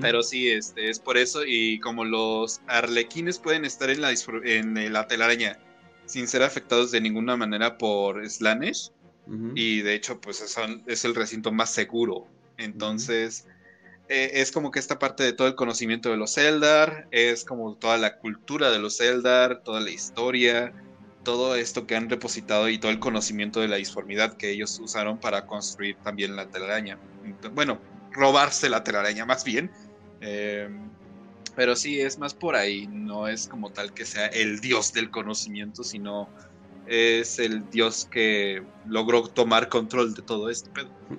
Pero sí, este, es por eso. Y como los arlequines pueden estar en la, en la telaraña sin ser afectados de ninguna manera por Slanesh. Y de hecho, pues es el recinto más seguro. Entonces, eh, es como que esta parte de todo el conocimiento de los Eldar, es como toda la cultura de los Eldar, toda la historia, todo esto que han repositado y todo el conocimiento de la disformidad que ellos usaron para construir también la telaraña. Bueno, robarse la telaraña más bien. Eh, pero sí, es más por ahí, no es como tal que sea el dios del conocimiento, sino es el dios que logró tomar control de todo esto.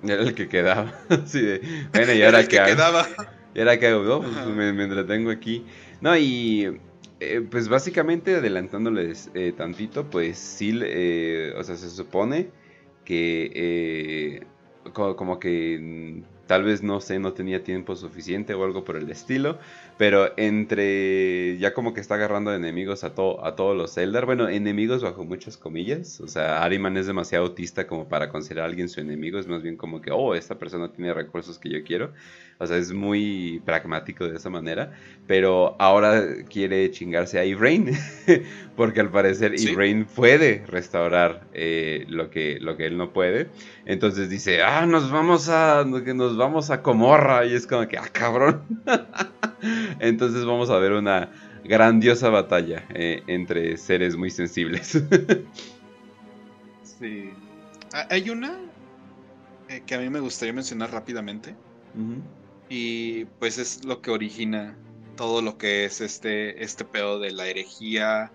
Era el que quedaba. bueno, y ahora que, quedaba. Y ahora que hago, pues, me, entretengo aquí. No, y eh, pues básicamente adelantándoles eh, tantito, pues sí, eh, o sea, se supone que como que tal vez no sé, no tenía tiempo suficiente o algo por el estilo, pero entre ya como que está agarrando enemigos a, a todos los Eldar, bueno, enemigos bajo muchas comillas, o sea, Ariman es demasiado autista como para considerar a alguien su enemigo, es más bien como que, oh, esta persona tiene recursos que yo quiero, o sea, es muy pragmático de esa manera, pero ahora quiere chingarse a Ivrain, porque al parecer ¿Sí? puede restaurar eh, lo, que, lo que él no puede. Entonces dice, ah, nos vamos a, nos vamos a Comorra, y es como que, ah, cabrón. Entonces vamos a ver una grandiosa batalla eh, entre seres muy sensibles. sí. Ah, hay una eh, que a mí me gustaría mencionar rápidamente. Y pues es lo que origina todo lo que es este, este pedo de la herejía,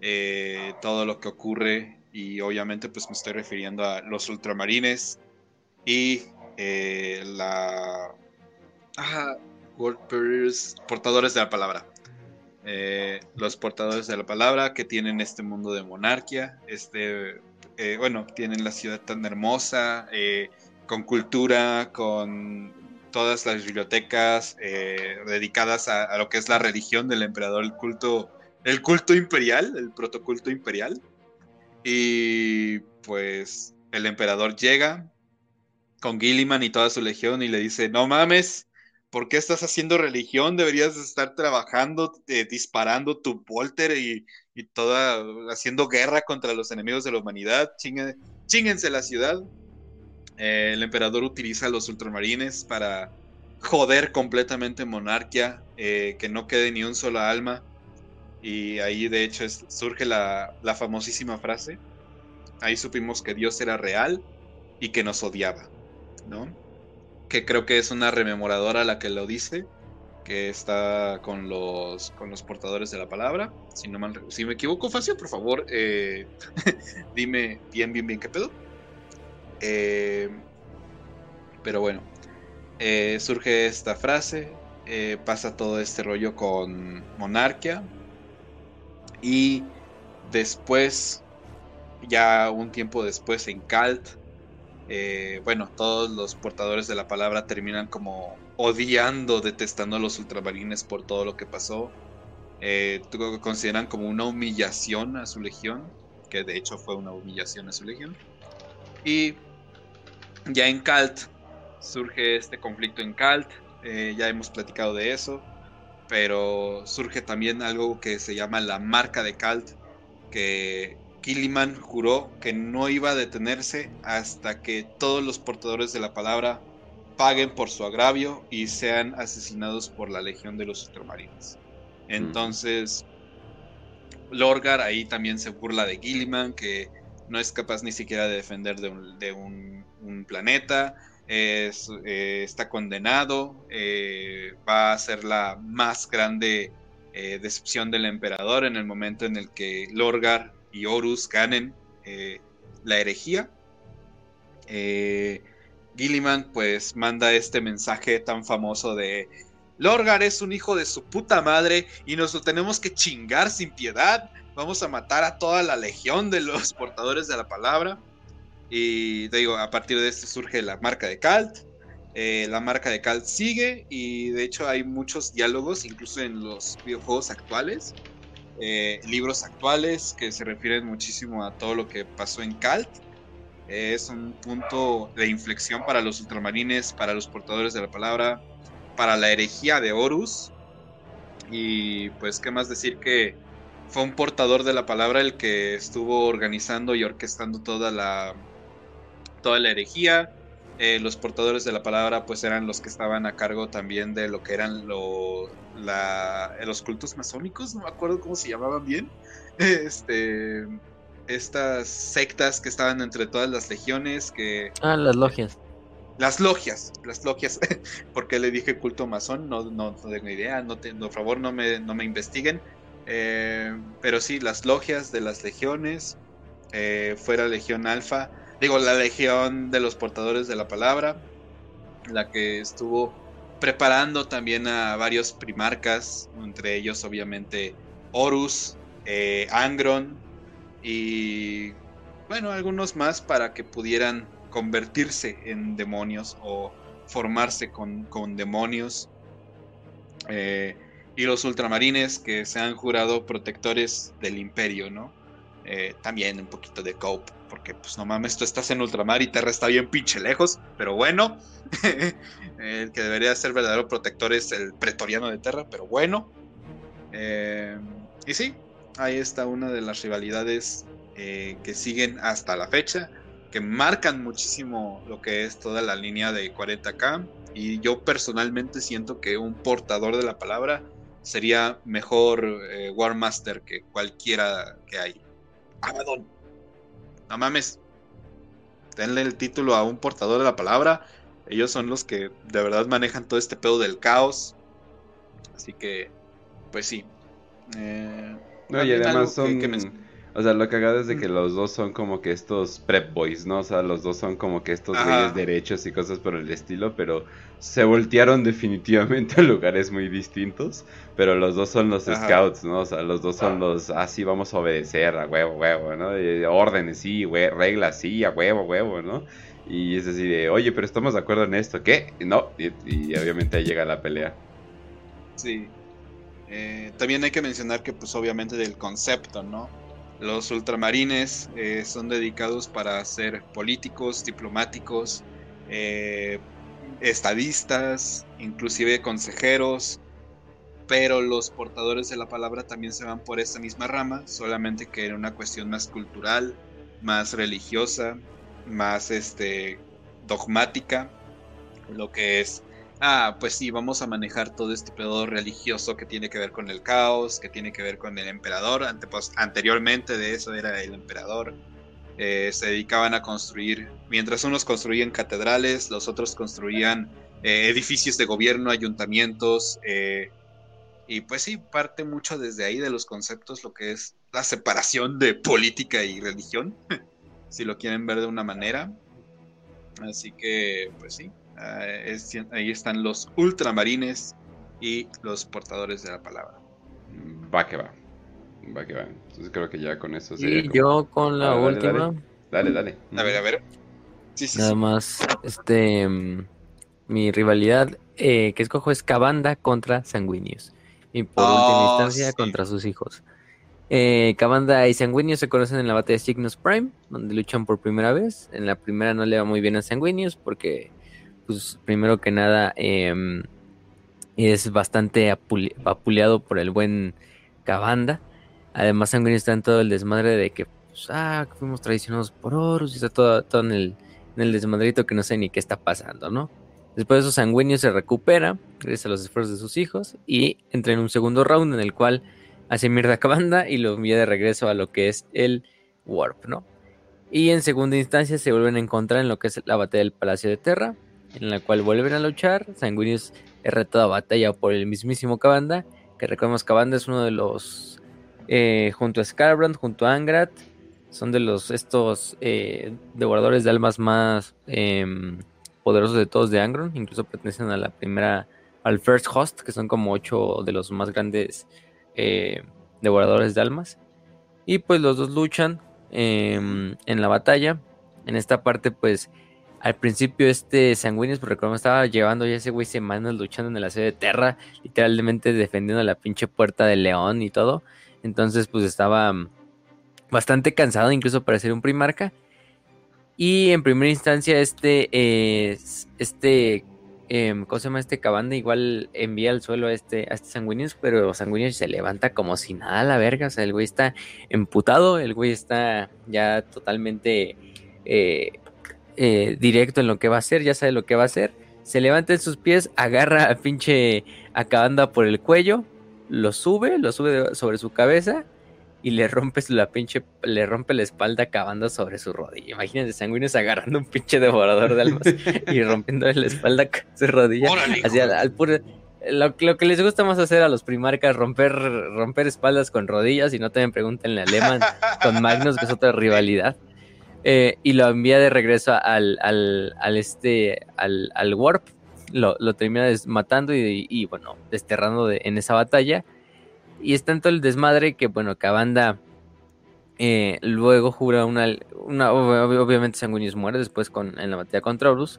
eh, todo lo que ocurre. Y obviamente pues me estoy refiriendo a los ultramarines y eh, la... Ah, portadores de la palabra. Eh, los portadores de la palabra que tienen este mundo de monarquía, este, bueno, tienen la ciudad tan hermosa, con cultura, con todas las bibliotecas eh, dedicadas a, lo que es la religión del emperador, el culto, el culto imperial, el protoculto imperial. Y pues el emperador llega con Gilliman y toda su legión y le dice, no mames, ¿por qué estás haciendo religión? Deberías estar trabajando, eh, disparando tu polter y, toda, haciendo guerra contra los enemigos de la humanidad. Chinguense la ciudad. Eh, el emperador utiliza los ultramarines para joder completamente monarquía, eh, que no quede ni un solo alma. Y ahí de hecho surge la, famosísima frase. Ahí supimos que Dios era real y que nos odiaba, ¿no? Que creo que es una rememoradora la que lo dice, que está con los, con los portadores de la palabra. Si, no si me equivoco, Facio, por favor, eh, dime bien, bien, bien qué pedo. Eh, pero bueno, eh, surge esta frase, eh, pasa todo este rollo con Monarquia y después, ya un tiempo después en Calt, bueno, todos los portadores de la palabra terminan como odiando, detestando a los ultramarines por todo lo que pasó. consideran como una humillación a su legión, que de hecho fue una humillación a su legión. Y ya en Calt surge este conflicto en Calt, eh, ya hemos platicado de eso, pero surge también algo que se llama la marca de Calt, que Killiman juró que no iba a detenerse hasta que todos los portadores de la palabra paguen por su agravio y sean asesinados por la Legión de los Ultramarines. Entonces, Lorgar ahí también se burla de Gilliman, que no es capaz ni siquiera de defender de un, planeta, eh, está condenado, eh, va a ser la más grande eh, decepción del emperador en el momento en el que Lorgar y Horus ganen la herejía. Gilliman pues manda este mensaje tan famoso de Lorgar es un hijo de su puta madre y nos lo tenemos que chingar sin piedad vamos a matar a toda la legión de los portadores de la palabra. Y digo, a partir de esto surge la marca de Calt. Eh, la marca de Calt sigue y de hecho hay muchos diálogos, incluso en los videojuegos actuales, eh, libros actuales que se refieren muchísimo a todo lo que pasó en Calt. es un punto de inflexión para los ultramarines, para los portadores de la palabra. para la herejía de Horus. Y pues, ¿qué más decir que fue un portador de la palabra el que estuvo organizando y orquestando toda la, toda la herejía? Eh, los portadores de la palabra pues eran los que estaban a cargo también de lo que eran lo, los cultos masónicos, no me acuerdo cómo se llamaban bien. Este, estas sectas que estaban entre todas las legiones que... Ah, las logias. Las logias, las logias. porque le dije culto masón? No, no, tengo idea, no por favor no me, no me investiguen. Eh, pero sí, las logias de las legiones, eh, fuera Legión Alfa, digo, la Legión de los Portadores de la Palabra, la que estuvo preparando también a varios primarcas, entre ellos obviamente Horus, eh, Angron y bueno, algunos más para que pudieran convertirse en demonios o formarse con, demonios. Eh, y los ultramarines que se han jurado protectores del imperio, ¿no? Eh, también un poquito de cope, porque pues no mames, tú estás en ultramar y Terra está bien pinche lejos, pero bueno, el que debería ser verdadero protector es el pretoriano de Terra, pero bueno. Eh, y sí, ahí está una de las rivalidades eh, que siguen hasta la fecha, que marcan muchísimo lo que es toda la línea de 40k. Y yo personalmente siento que un portador de la palabra sería mejor Warmaster que cualquiera que hay. Abaddon. No mames. Denle el título a un portador de la palabra. Ellos son los que de verdad manejan todo este pedo del caos. Así que, pues sí. Eh, no, y además son... O sea, lo cagado es de que los dos son como que estos prep boys, ¿no? O sea, los dos son como que estos güeyes derechos y cosas por el estilo, pero se voltearon definitivamente a lugares muy distintos. Pero los dos son los scouts, ¿no? O sea, los dos son los, así ah, vamos a obedecer, a huevo, huevo, ¿no? órdenes, sí, reglas, sí, a huevo, huevo, ¿no? Y es así de, oye, pero estamos de acuerdo en esto, ¿qué? No, y, obviamente ahí llega la pelea. Sí. Eh, también hay que mencionar que, pues, obviamente del concepto, ¿no? Los ultramarines eh, son dedicados para ser políticos, diplomáticos, eh, estadistas, inclusive consejeros, pero los portadores de la palabra también se van por esta misma rama, solamente que era una cuestión más cultural, más religiosa, más este, dogmática, lo que es ah, pues sí, vamos a manejar todo este pedo religioso que tiene que ver con el caos, que tiene que ver con el emperador. Pues, anteriormente de eso era el emperador. Eh, se dedicaban a construir, mientras unos construían catedrales, los otros construían eh, edificios de gobierno, ayuntamientos. Eh, y pues sí, parte mucho desde ahí de los conceptos, lo que es la separación de política y religión, si lo quieren ver de una manera. Así que, pues sí, Ah, ahí están los ultramarines y los portadores de la palabra. Va que va. Va que va. Entonces creo que ya con eso Y yo con la última. Dale, dale, A ver, a ver. Nada más, este. Mm, mi rivalidad eh, que escojo es Cabanda contra Sanguinius. Y por última oh, instancia contra sus hijos. Eh, Cabanda y Sanguinius se conocen en la batalla de Cygnus Prime, donde luchan por primera vez. En la primera no le va muy bien a Sanguinius porque pues primero que nada em, es bastante apuleado por el buen Cabanda. Además, Sanguíneo está en todo el desmadre de que, pues, ah, fuimos traicionados por Horus y está todo, en, el, en el desmadrito que no sé ni qué está pasando, ¿no? Después de eso, Sanguíneo se recupera, gracias a los esfuerzos de sus hijos, y entra en un segundo round en el cual hace mierda a Cabanda y lo envía de regreso a lo que es el Warp, ¿no? Y en segunda instancia se vuelven a encontrar en lo que es la batalla del Palacio de Terra, en la cual vuelven a luchar. Sanguinius es retado a batalla por el mismísimo Cabanda, que recordemos Cabanda es uno de los, eh, junto a Scarbrand, junto a Angrat, son de los estos eh, devoradores de almas más em, poderosos de todos de Angron, incluso pertenecen a la primera, al First Host, que son como ocho de los más grandes eh, devoradores de almas. Y pues los dos luchan em, en la batalla. En esta parte, pues al principio este Sanguinius, porque como estaba llevando ya ese güey semanas luchando en el asedio de Terra, literalmente defendiendo la pinche puerta del león y todo. Entonces pues estaba mm, bastante cansado incluso para ser un primarca. Y en primera instancia este, este eh, ¿cómo se llama este Cabanda? Igual envía al suelo a este, a este Sanguinius, pero Sanguinius se levanta como si nada a la verga. O sea, el güey está emputado, el güey está ya totalmente eh, eh, directo en lo que va a hacer, ya sabe lo que va a hacer. Se levanta en sus pies, agarra a pinche a Cabanda por el cuello, lo sube, lo sube sobre su cabeza y le rompe la pinche, le rompe la espalda acabando sobre su rodilla. Imagínense, sanguíneos agarrando un pinche devorador de almas y rompiendo la espalda con su rodilla. hacia, al puro, lo, que les gusta más hacer a los primarcas, romper, romper espaldas con rodillas, y no también pregúntenle a Lehman con Magnus, que es otra rivalidad. Eh, y lo envía de regreso al, al, al este, al, al Warp. Lo, lo termina matando y, bueno, desterrando de, en esa batalla. Y es tanto el desmadre que, bueno, Cabanda eh, luego jura una, una. Obviamente Sanguinius muere después con, en la batalla contra Horus.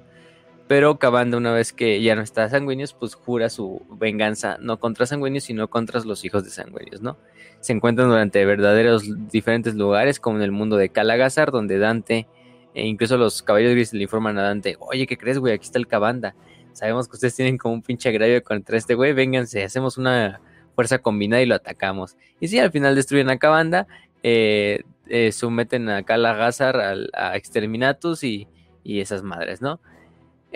Pero Cabanda, una vez que ya no está Sanguinius, pues jura su venganza, no contra Sanguinius, sino contra los hijos de Sanguinius, ¿no? Se encuentran durante verdaderos diferentes lugares, como en el mundo de Calagazar, donde Dante, e incluso los caballeros grises le informan a Dante: Oye, ¿qué crees, güey? Aquí está el Cabanda. Sabemos que ustedes tienen como un pinche agravio contra este güey, vénganse, hacemos una fuerza combinada y lo atacamos. Y si al final destruyen a Cabanda, eh, eh, someten a Kalagazar a, Exterminatus y, esas madres, ¿no?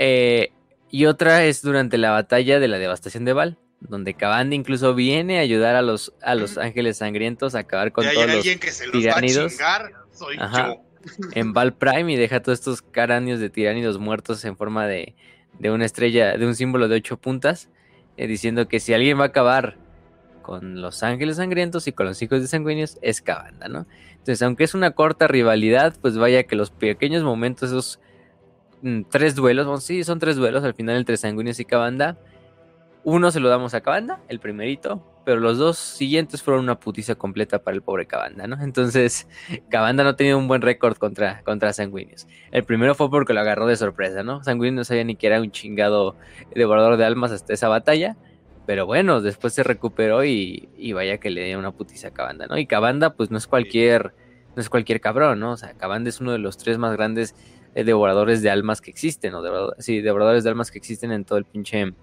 Eh, y otra es durante la batalla de la devastación de Val, donde Cabanda incluso viene a ayudar a los, a los ángeles sangrientos a acabar con todos los tiránidos. En Val Prime y deja todos estos caráneos de tiránidos muertos en forma de, de una estrella, de un símbolo de ocho puntas, diciendo que si alguien va a acabar con los Ángeles Sangrientos y con los Hijos de Sanguíneos es Cabanda, ¿no? Entonces, aunque es una corta rivalidad, pues vaya que los pequeños momentos, esos tres duelos, bueno, sí, son tres duelos al final entre Sanguíneos y Cabanda. Uno se lo damos a Cabanda, el primerito, pero los dos siguientes fueron una putiza completa para el pobre Cabanda, ¿no? Entonces, Cabanda no tenía un buen récord contra, contra Sanguíneos. El primero fue porque lo agarró de sorpresa, ¿no? Sanguíneos no sabía ni que era un chingado devorador de almas hasta esa batalla. Pero bueno, después se recuperó y, vaya que le dio una putiza a Cabanda, ¿no? Y Cabanda, pues no es cualquier, no es cualquier cabrón, ¿no? O sea, Cabanda es uno de los tres más grandes eh, devoradores de almas que existen, ¿no? sí, devoradores de almas que existen en todo el pinche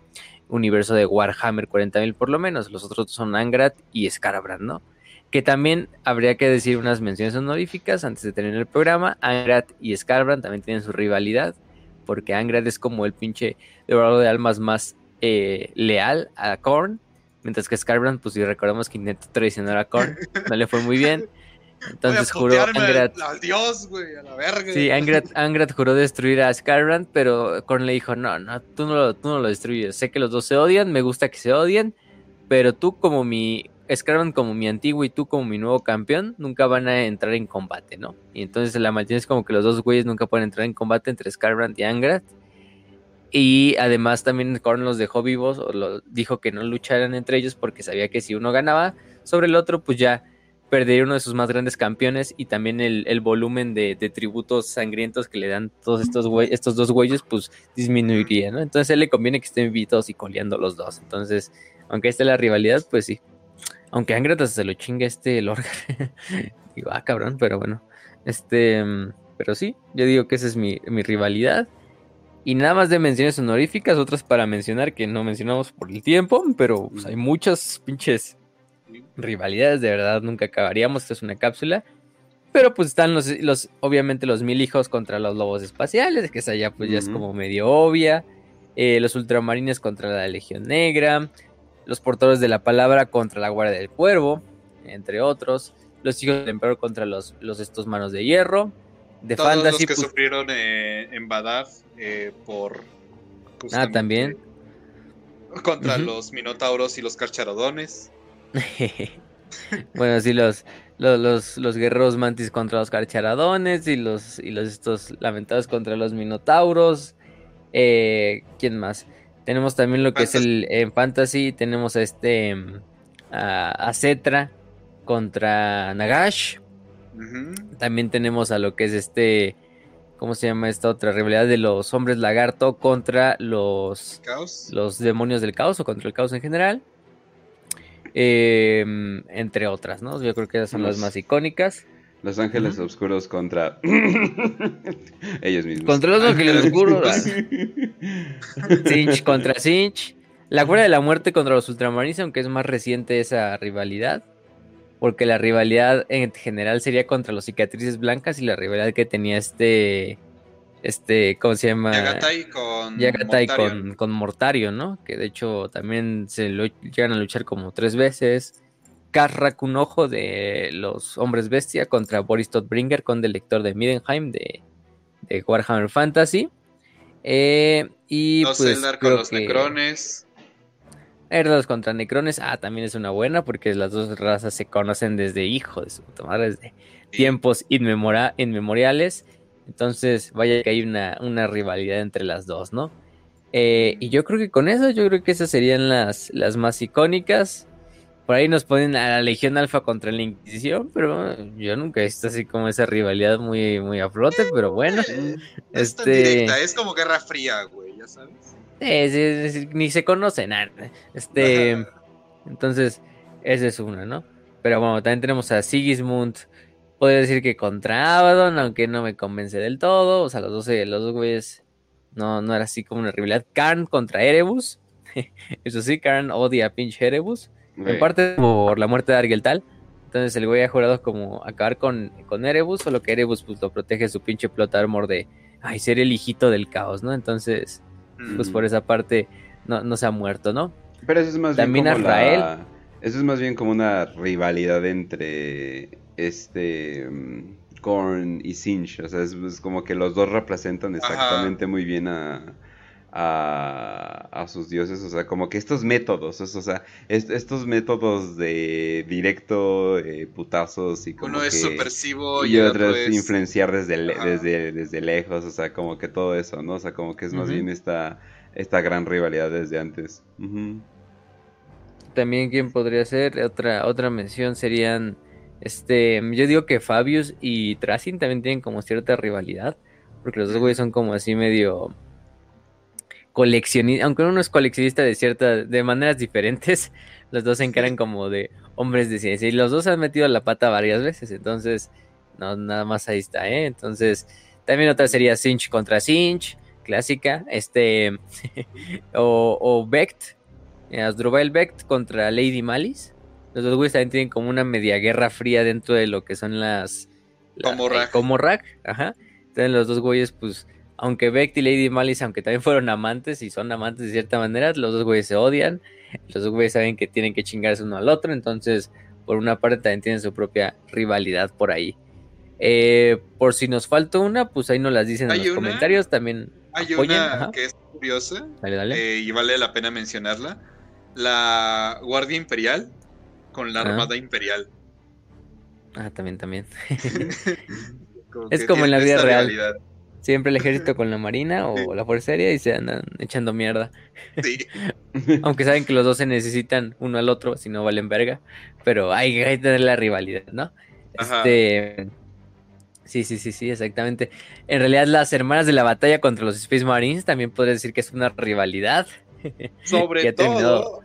universo de Warhammer 40.000 por lo menos. Los otros son Angrat y Scarabrand, ¿no? Que también habría que decir unas menciones honoríficas antes de terminar el programa. Angrat y Scarabrand también tienen su rivalidad, porque Angrat es como el pinche devorador de almas más eh, leal a Korn, mientras que Scarbrand, pues si recordamos que intentó traicionar a Korn, no le fue muy bien. Entonces juró Angrat. Al, dios, güey, a la verga. Sí, Angrat, juró destruir a Scarbrand, pero Korn le dijo: No, no, tú no, lo, tú no lo destruyes. Sé que los dos se odian, me gusta que se odien, pero tú, como mi. Scarbrand como mi antiguo y tú como mi nuevo campeón, nunca van a entrar en combate, ¿no? Y entonces la maldición es como que los dos güeyes nunca pueden entrar en combate entre Scarbrand y Angrat. Y además también Korn los dejó vivos, o lo, dijo que no lucharan entre ellos porque sabía que si uno ganaba sobre el otro, pues ya perdería uno de sus más grandes campeones y también el, volumen de, tributos sangrientos que le dan todos estos, estos dos güeyes, pues disminuiría, ¿no? Entonces a él le conviene que estén vivos y coleando los dos. Entonces, aunque esté la rivalidad, pues sí. Aunque Angratas se lo chinga este Lorgar. digo, ah, cabrón, pero bueno. Este, pero sí, yo digo que esa es mi, mi rivalidad. Y nada más de menciones honoríficas, otras para mencionar que no mencionamos por el tiempo, pero pues, hay muchas pinches rivalidades, de verdad nunca acabaríamos, esta es una cápsula. Pero pues están los, los, obviamente los mil hijos contra los lobos espaciales, que esa ya pues ya es como medio obvia. Eh, los ultramarines contra la Legión Negra. Los portadores de la palabra contra la Guardia del Cuervo, entre otros. Los hijos del emperador contra los, los estos manos de hierro. De Todos Fantasy, los que pues sufrieron eh, en Badaf eh, por... Ah, también. Contra los minotauros y los carcharodones. bueno, sí, los, los, los, guerreros mantis contra los carcharadones y los, y los estos lamentados contra los minotauros. Eh, ¿Quién más? Tenemos también lo que es el en fantasy, tenemos a este a, a Cetra contra Nagash. También tenemos a lo que es este ¿Cómo se llama esta otra rivalidad de los hombres lagarto contra los, los demonios del caos o contra el caos en general? Em, entre otras, ¿no? Yo creo que esas son las más icónicas. Los Ángeles Oscuros contra ellos mismos. Contra los Ángeles Oscuros. Cinch contra Cinch. La Guardia de la Muerte contra los Ultramarines, aunque es más reciente esa rivalidad. Porque la rivalidad en general sería contra los cicatrices blancas y la rivalidad que tenía este. Este, ¿cómo se llama? Yagatai con Yagatai Mortario. Con, Mortario, ¿no? Que de hecho también se llegan a luchar como tres veces. Karrak, un ojo de los hombres bestia contra Boris Todbringer con del lector de Midenheim de, de Warhammer Fantasy. Eh, y los pues, con los Necrones. Herdos contra Necrones, ah, también es una buena porque las dos razas se conocen desde hijo de su puta madre, desde tiempos inmemoriales. Entonces, vaya que hay una, una rivalidad entre las dos, ¿no? Eh, y yo creo que con eso, yo creo que esas serían las, las más icónicas. Por ahí nos ponen a la Legión Alfa contra la Inquisición, pero yo nunca he visto así como esa rivalidad muy, muy a flote, pero bueno. Es este... es como Guerra Fría, güey, ya sabes ni se conocen. Este, entonces, esa es una, ¿no? Pero bueno, también tenemos a Sigismund. Podría decir que contra Abaddon, aunque no me convence del todo. O sea, los dos, los dos güeyes no, no era así como una rivalidad. Karn contra Erebus. Eso sí, Karn odia a pinche Erebus. En parte por la muerte de Argeltal. Entonces el güey ha jurado como acabar con, con Erebus, solo que Erebus pues, lo protege su pinche plot armor de ay, ser el hijito del caos, ¿no? Entonces, pues por esa parte no, no se ha muerto, ¿no? Pero eso es más También bien como Eso es más bien como una rivalidad entre este Korn y Sinch. O sea, es, como que los dos representan exactamente muy bien a, a, sus dioses. O sea, como que estos métodos, o sea, estos métodos de directo, eh, putazos y como Uno es supersivo y, otro es influenciar desde, desde, desde lejos. O sea, como que todo eso, ¿no? O sea, como que es más bien esta, esta gran rivalidad desde antes. También, ¿quién podría ser? Otra, otra mención serían. Este, yo digo que Fabius y Tracing también tienen como cierta rivalidad. Porque los dos güeyes son como así medio coleccionista, aunque uno es coleccionista de ciertas, de maneras diferentes, los dos se encaran como de hombres de ciencia y los dos han metido la pata varias veces, entonces, no, nada más ahí está, ¿eh? Entonces, también otra sería Sinch contra Sinch, clásica, este, o, o Vecht, eh, Asdrubal Vecht contra Lady Malice, los dos güeyes también tienen como una media guerra fría dentro de lo que son las... como Rack. como Rack, ajá, entonces los dos güeyes, pues aunque Beck y Lady Malice, aunque también fueron amantes y son amantes de cierta manera, los dos güeyes se odian. Los dos güeyes saben que tienen que chingarse uno al otro. Entonces, por una parte, también tienen su propia rivalidad por ahí. Eh, por si nos falta una, pues ahí nos las dicen en los comentarios. También hay una que es curiosa eh, y vale la pena mencionarla. La Guardia Imperial con la Armada Imperial. Ah, también, también. es como en la vida real. Siempre el ejército con la marina o la fuerza aérea y se andan echando mierda. Sí. Aunque saben que los dos se necesitan uno al otro, si no valen verga. Pero hay que tener la rivalidad, ¿no? Este. Sí, sí, sí, sí, exactamente. En realidad, las hermanas de la batalla contra los Space Marines también podría decir que es una rivalidad. Sobre todo,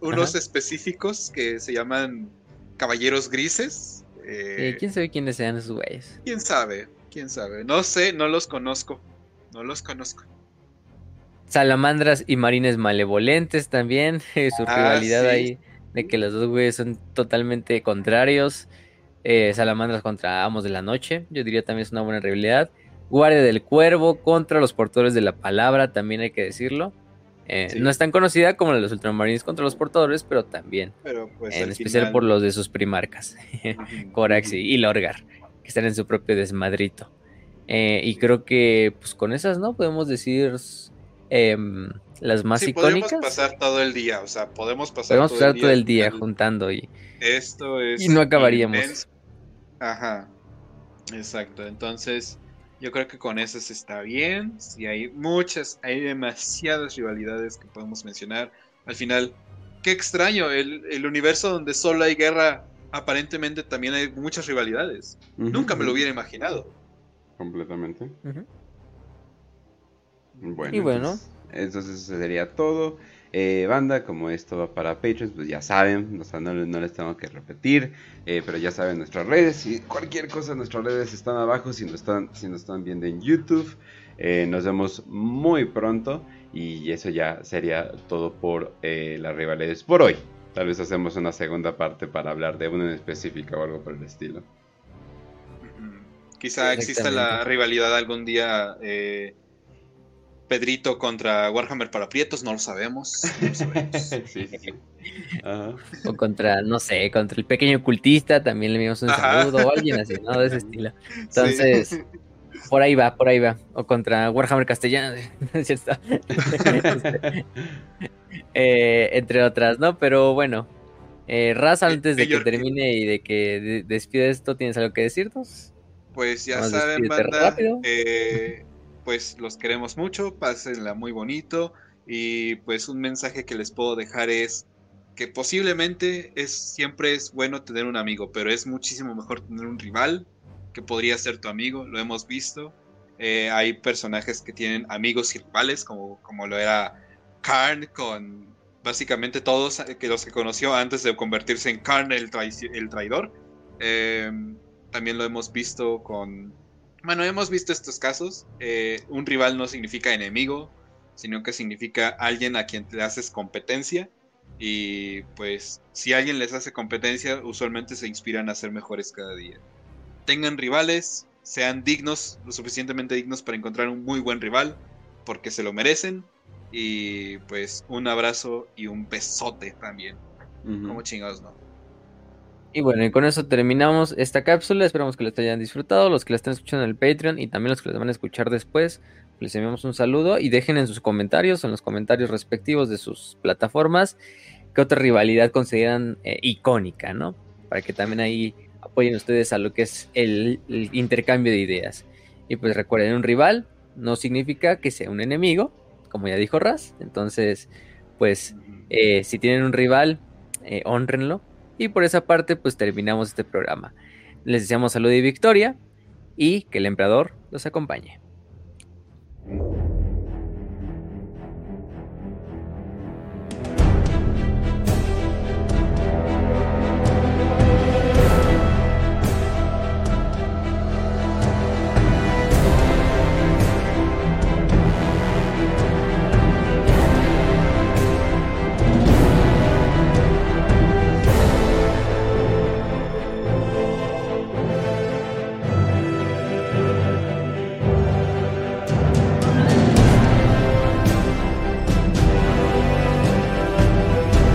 unos específicos que se llaman Caballeros Grises. Eh, ¿Quién sabe quiénes sean esos güeyes? ¿Quién sabe? quién sabe. No sé, no los conozco. No los conozco. Salamandras y marines malevolentes también. Su ah, rivalidad ahí de que los dos güeyes son totalmente contrarios. Eh, salamandras contra Amos de la Noche. Yo diría también es una buena rivalidad. Guardia del Cuervo contra los portadores de la palabra, también hay que decirlo. Eh, no es tan conocida como la de los ultramarines contra los portadores, pero también. Pues, en especial por los de sus primarcas, Corax y Lorgar que están en su propio desmadrito. Eh, y creo que pues con esas, ¿no? Podemos decir em, las más icónicas. Podemos pasar todo el día, o sea, podemos pasar, podemos todo, pasar el todo, el día, juntando y, esto es y no acabaríamos. Ajá, exacto. Entonces, yo creo que con esas está bien. Si hay muchas, hay demasiadas rivalidades que podemos mencionar. Al final, qué extraño, el, el universo donde solo hay guerra aparentemente también hay muchas rivalidades. Nunca me lo hubiera imaginado. Completamente. Bueno, y bueno. Entonces, eso sería todo. Eh, banda, como esto va para Patreons, pues ya saben, o sea, no, les tengo que repetir, eh, pero ya saben nuestras redes y cualquier cosa, nuestras redes están abajo si nos están, si nos están viendo en YouTube. Eh, nos vemos muy pronto y eso ya sería todo por las rivalidades por hoy. Tal vez hacemos una segunda parte para hablar de una en específica o algo por el estilo. Quizá exista la rivalidad algún día Pedrito contra Warhammer para Prietos, no lo sabemos. O contra, no sé, contra el pequeño cultista, también le enviamos un saludo, o alguien así, ¿no? De ese estilo. Entonces, por ahí va, por ahí va. O contra Warhammer Castellano, eh, entre otras, ¿no? Pero bueno, eh, Raza, antes de que termine y de que despide esto, ¿tienes algo que decirnos? Pues ya saben, banda, eh, pues los queremos mucho, pásenla muy bonito y pues un mensaje que les puedo dejar es que posiblemente es siempre es bueno tener un amigo, pero es muchísimo mejor tener un rival que podría ser tu amigo, lo hemos visto. Eh, hay personajes que tienen amigos y rivales, como, como lo era Karn con básicamente todos que los que conoció antes de convertirse en Karn el, traidor. Eh, también lo hemos visto con bueno, hemos visto estos casos. Eh, un rival no significa enemigo, sino que significa alguien a quien le haces competencia. Y pues si alguien les hace competencia, usualmente se inspiran a ser mejores cada día. Tengan rivales, sean dignos, lo suficientemente dignos para encontrar un muy buen rival, porque se lo merecen. Y pues un abrazo y un besote también. Como chingados, ¿no? Y bueno, y con eso terminamos esta cápsula. Esperamos que les hayan disfrutado. Los que la están escuchando en el Patreon y también los que les van a escuchar después, les enviamos un saludo y dejen en sus comentarios, en los comentarios respectivos de sus plataformas, qué otra rivalidad consideran eh, icónica, ¿no? Para que también ahí apoyen ustedes a lo que es el, intercambio de ideas. Y pues recuerden, un rival no significa que sea un enemigo, como ya dijo Raz. Entonces, pues, eh, si tienen un rival, eh, honrenlo y por esa parte, pues terminamos este programa. Les deseamos salud y victoria y que el emperador los acompañe.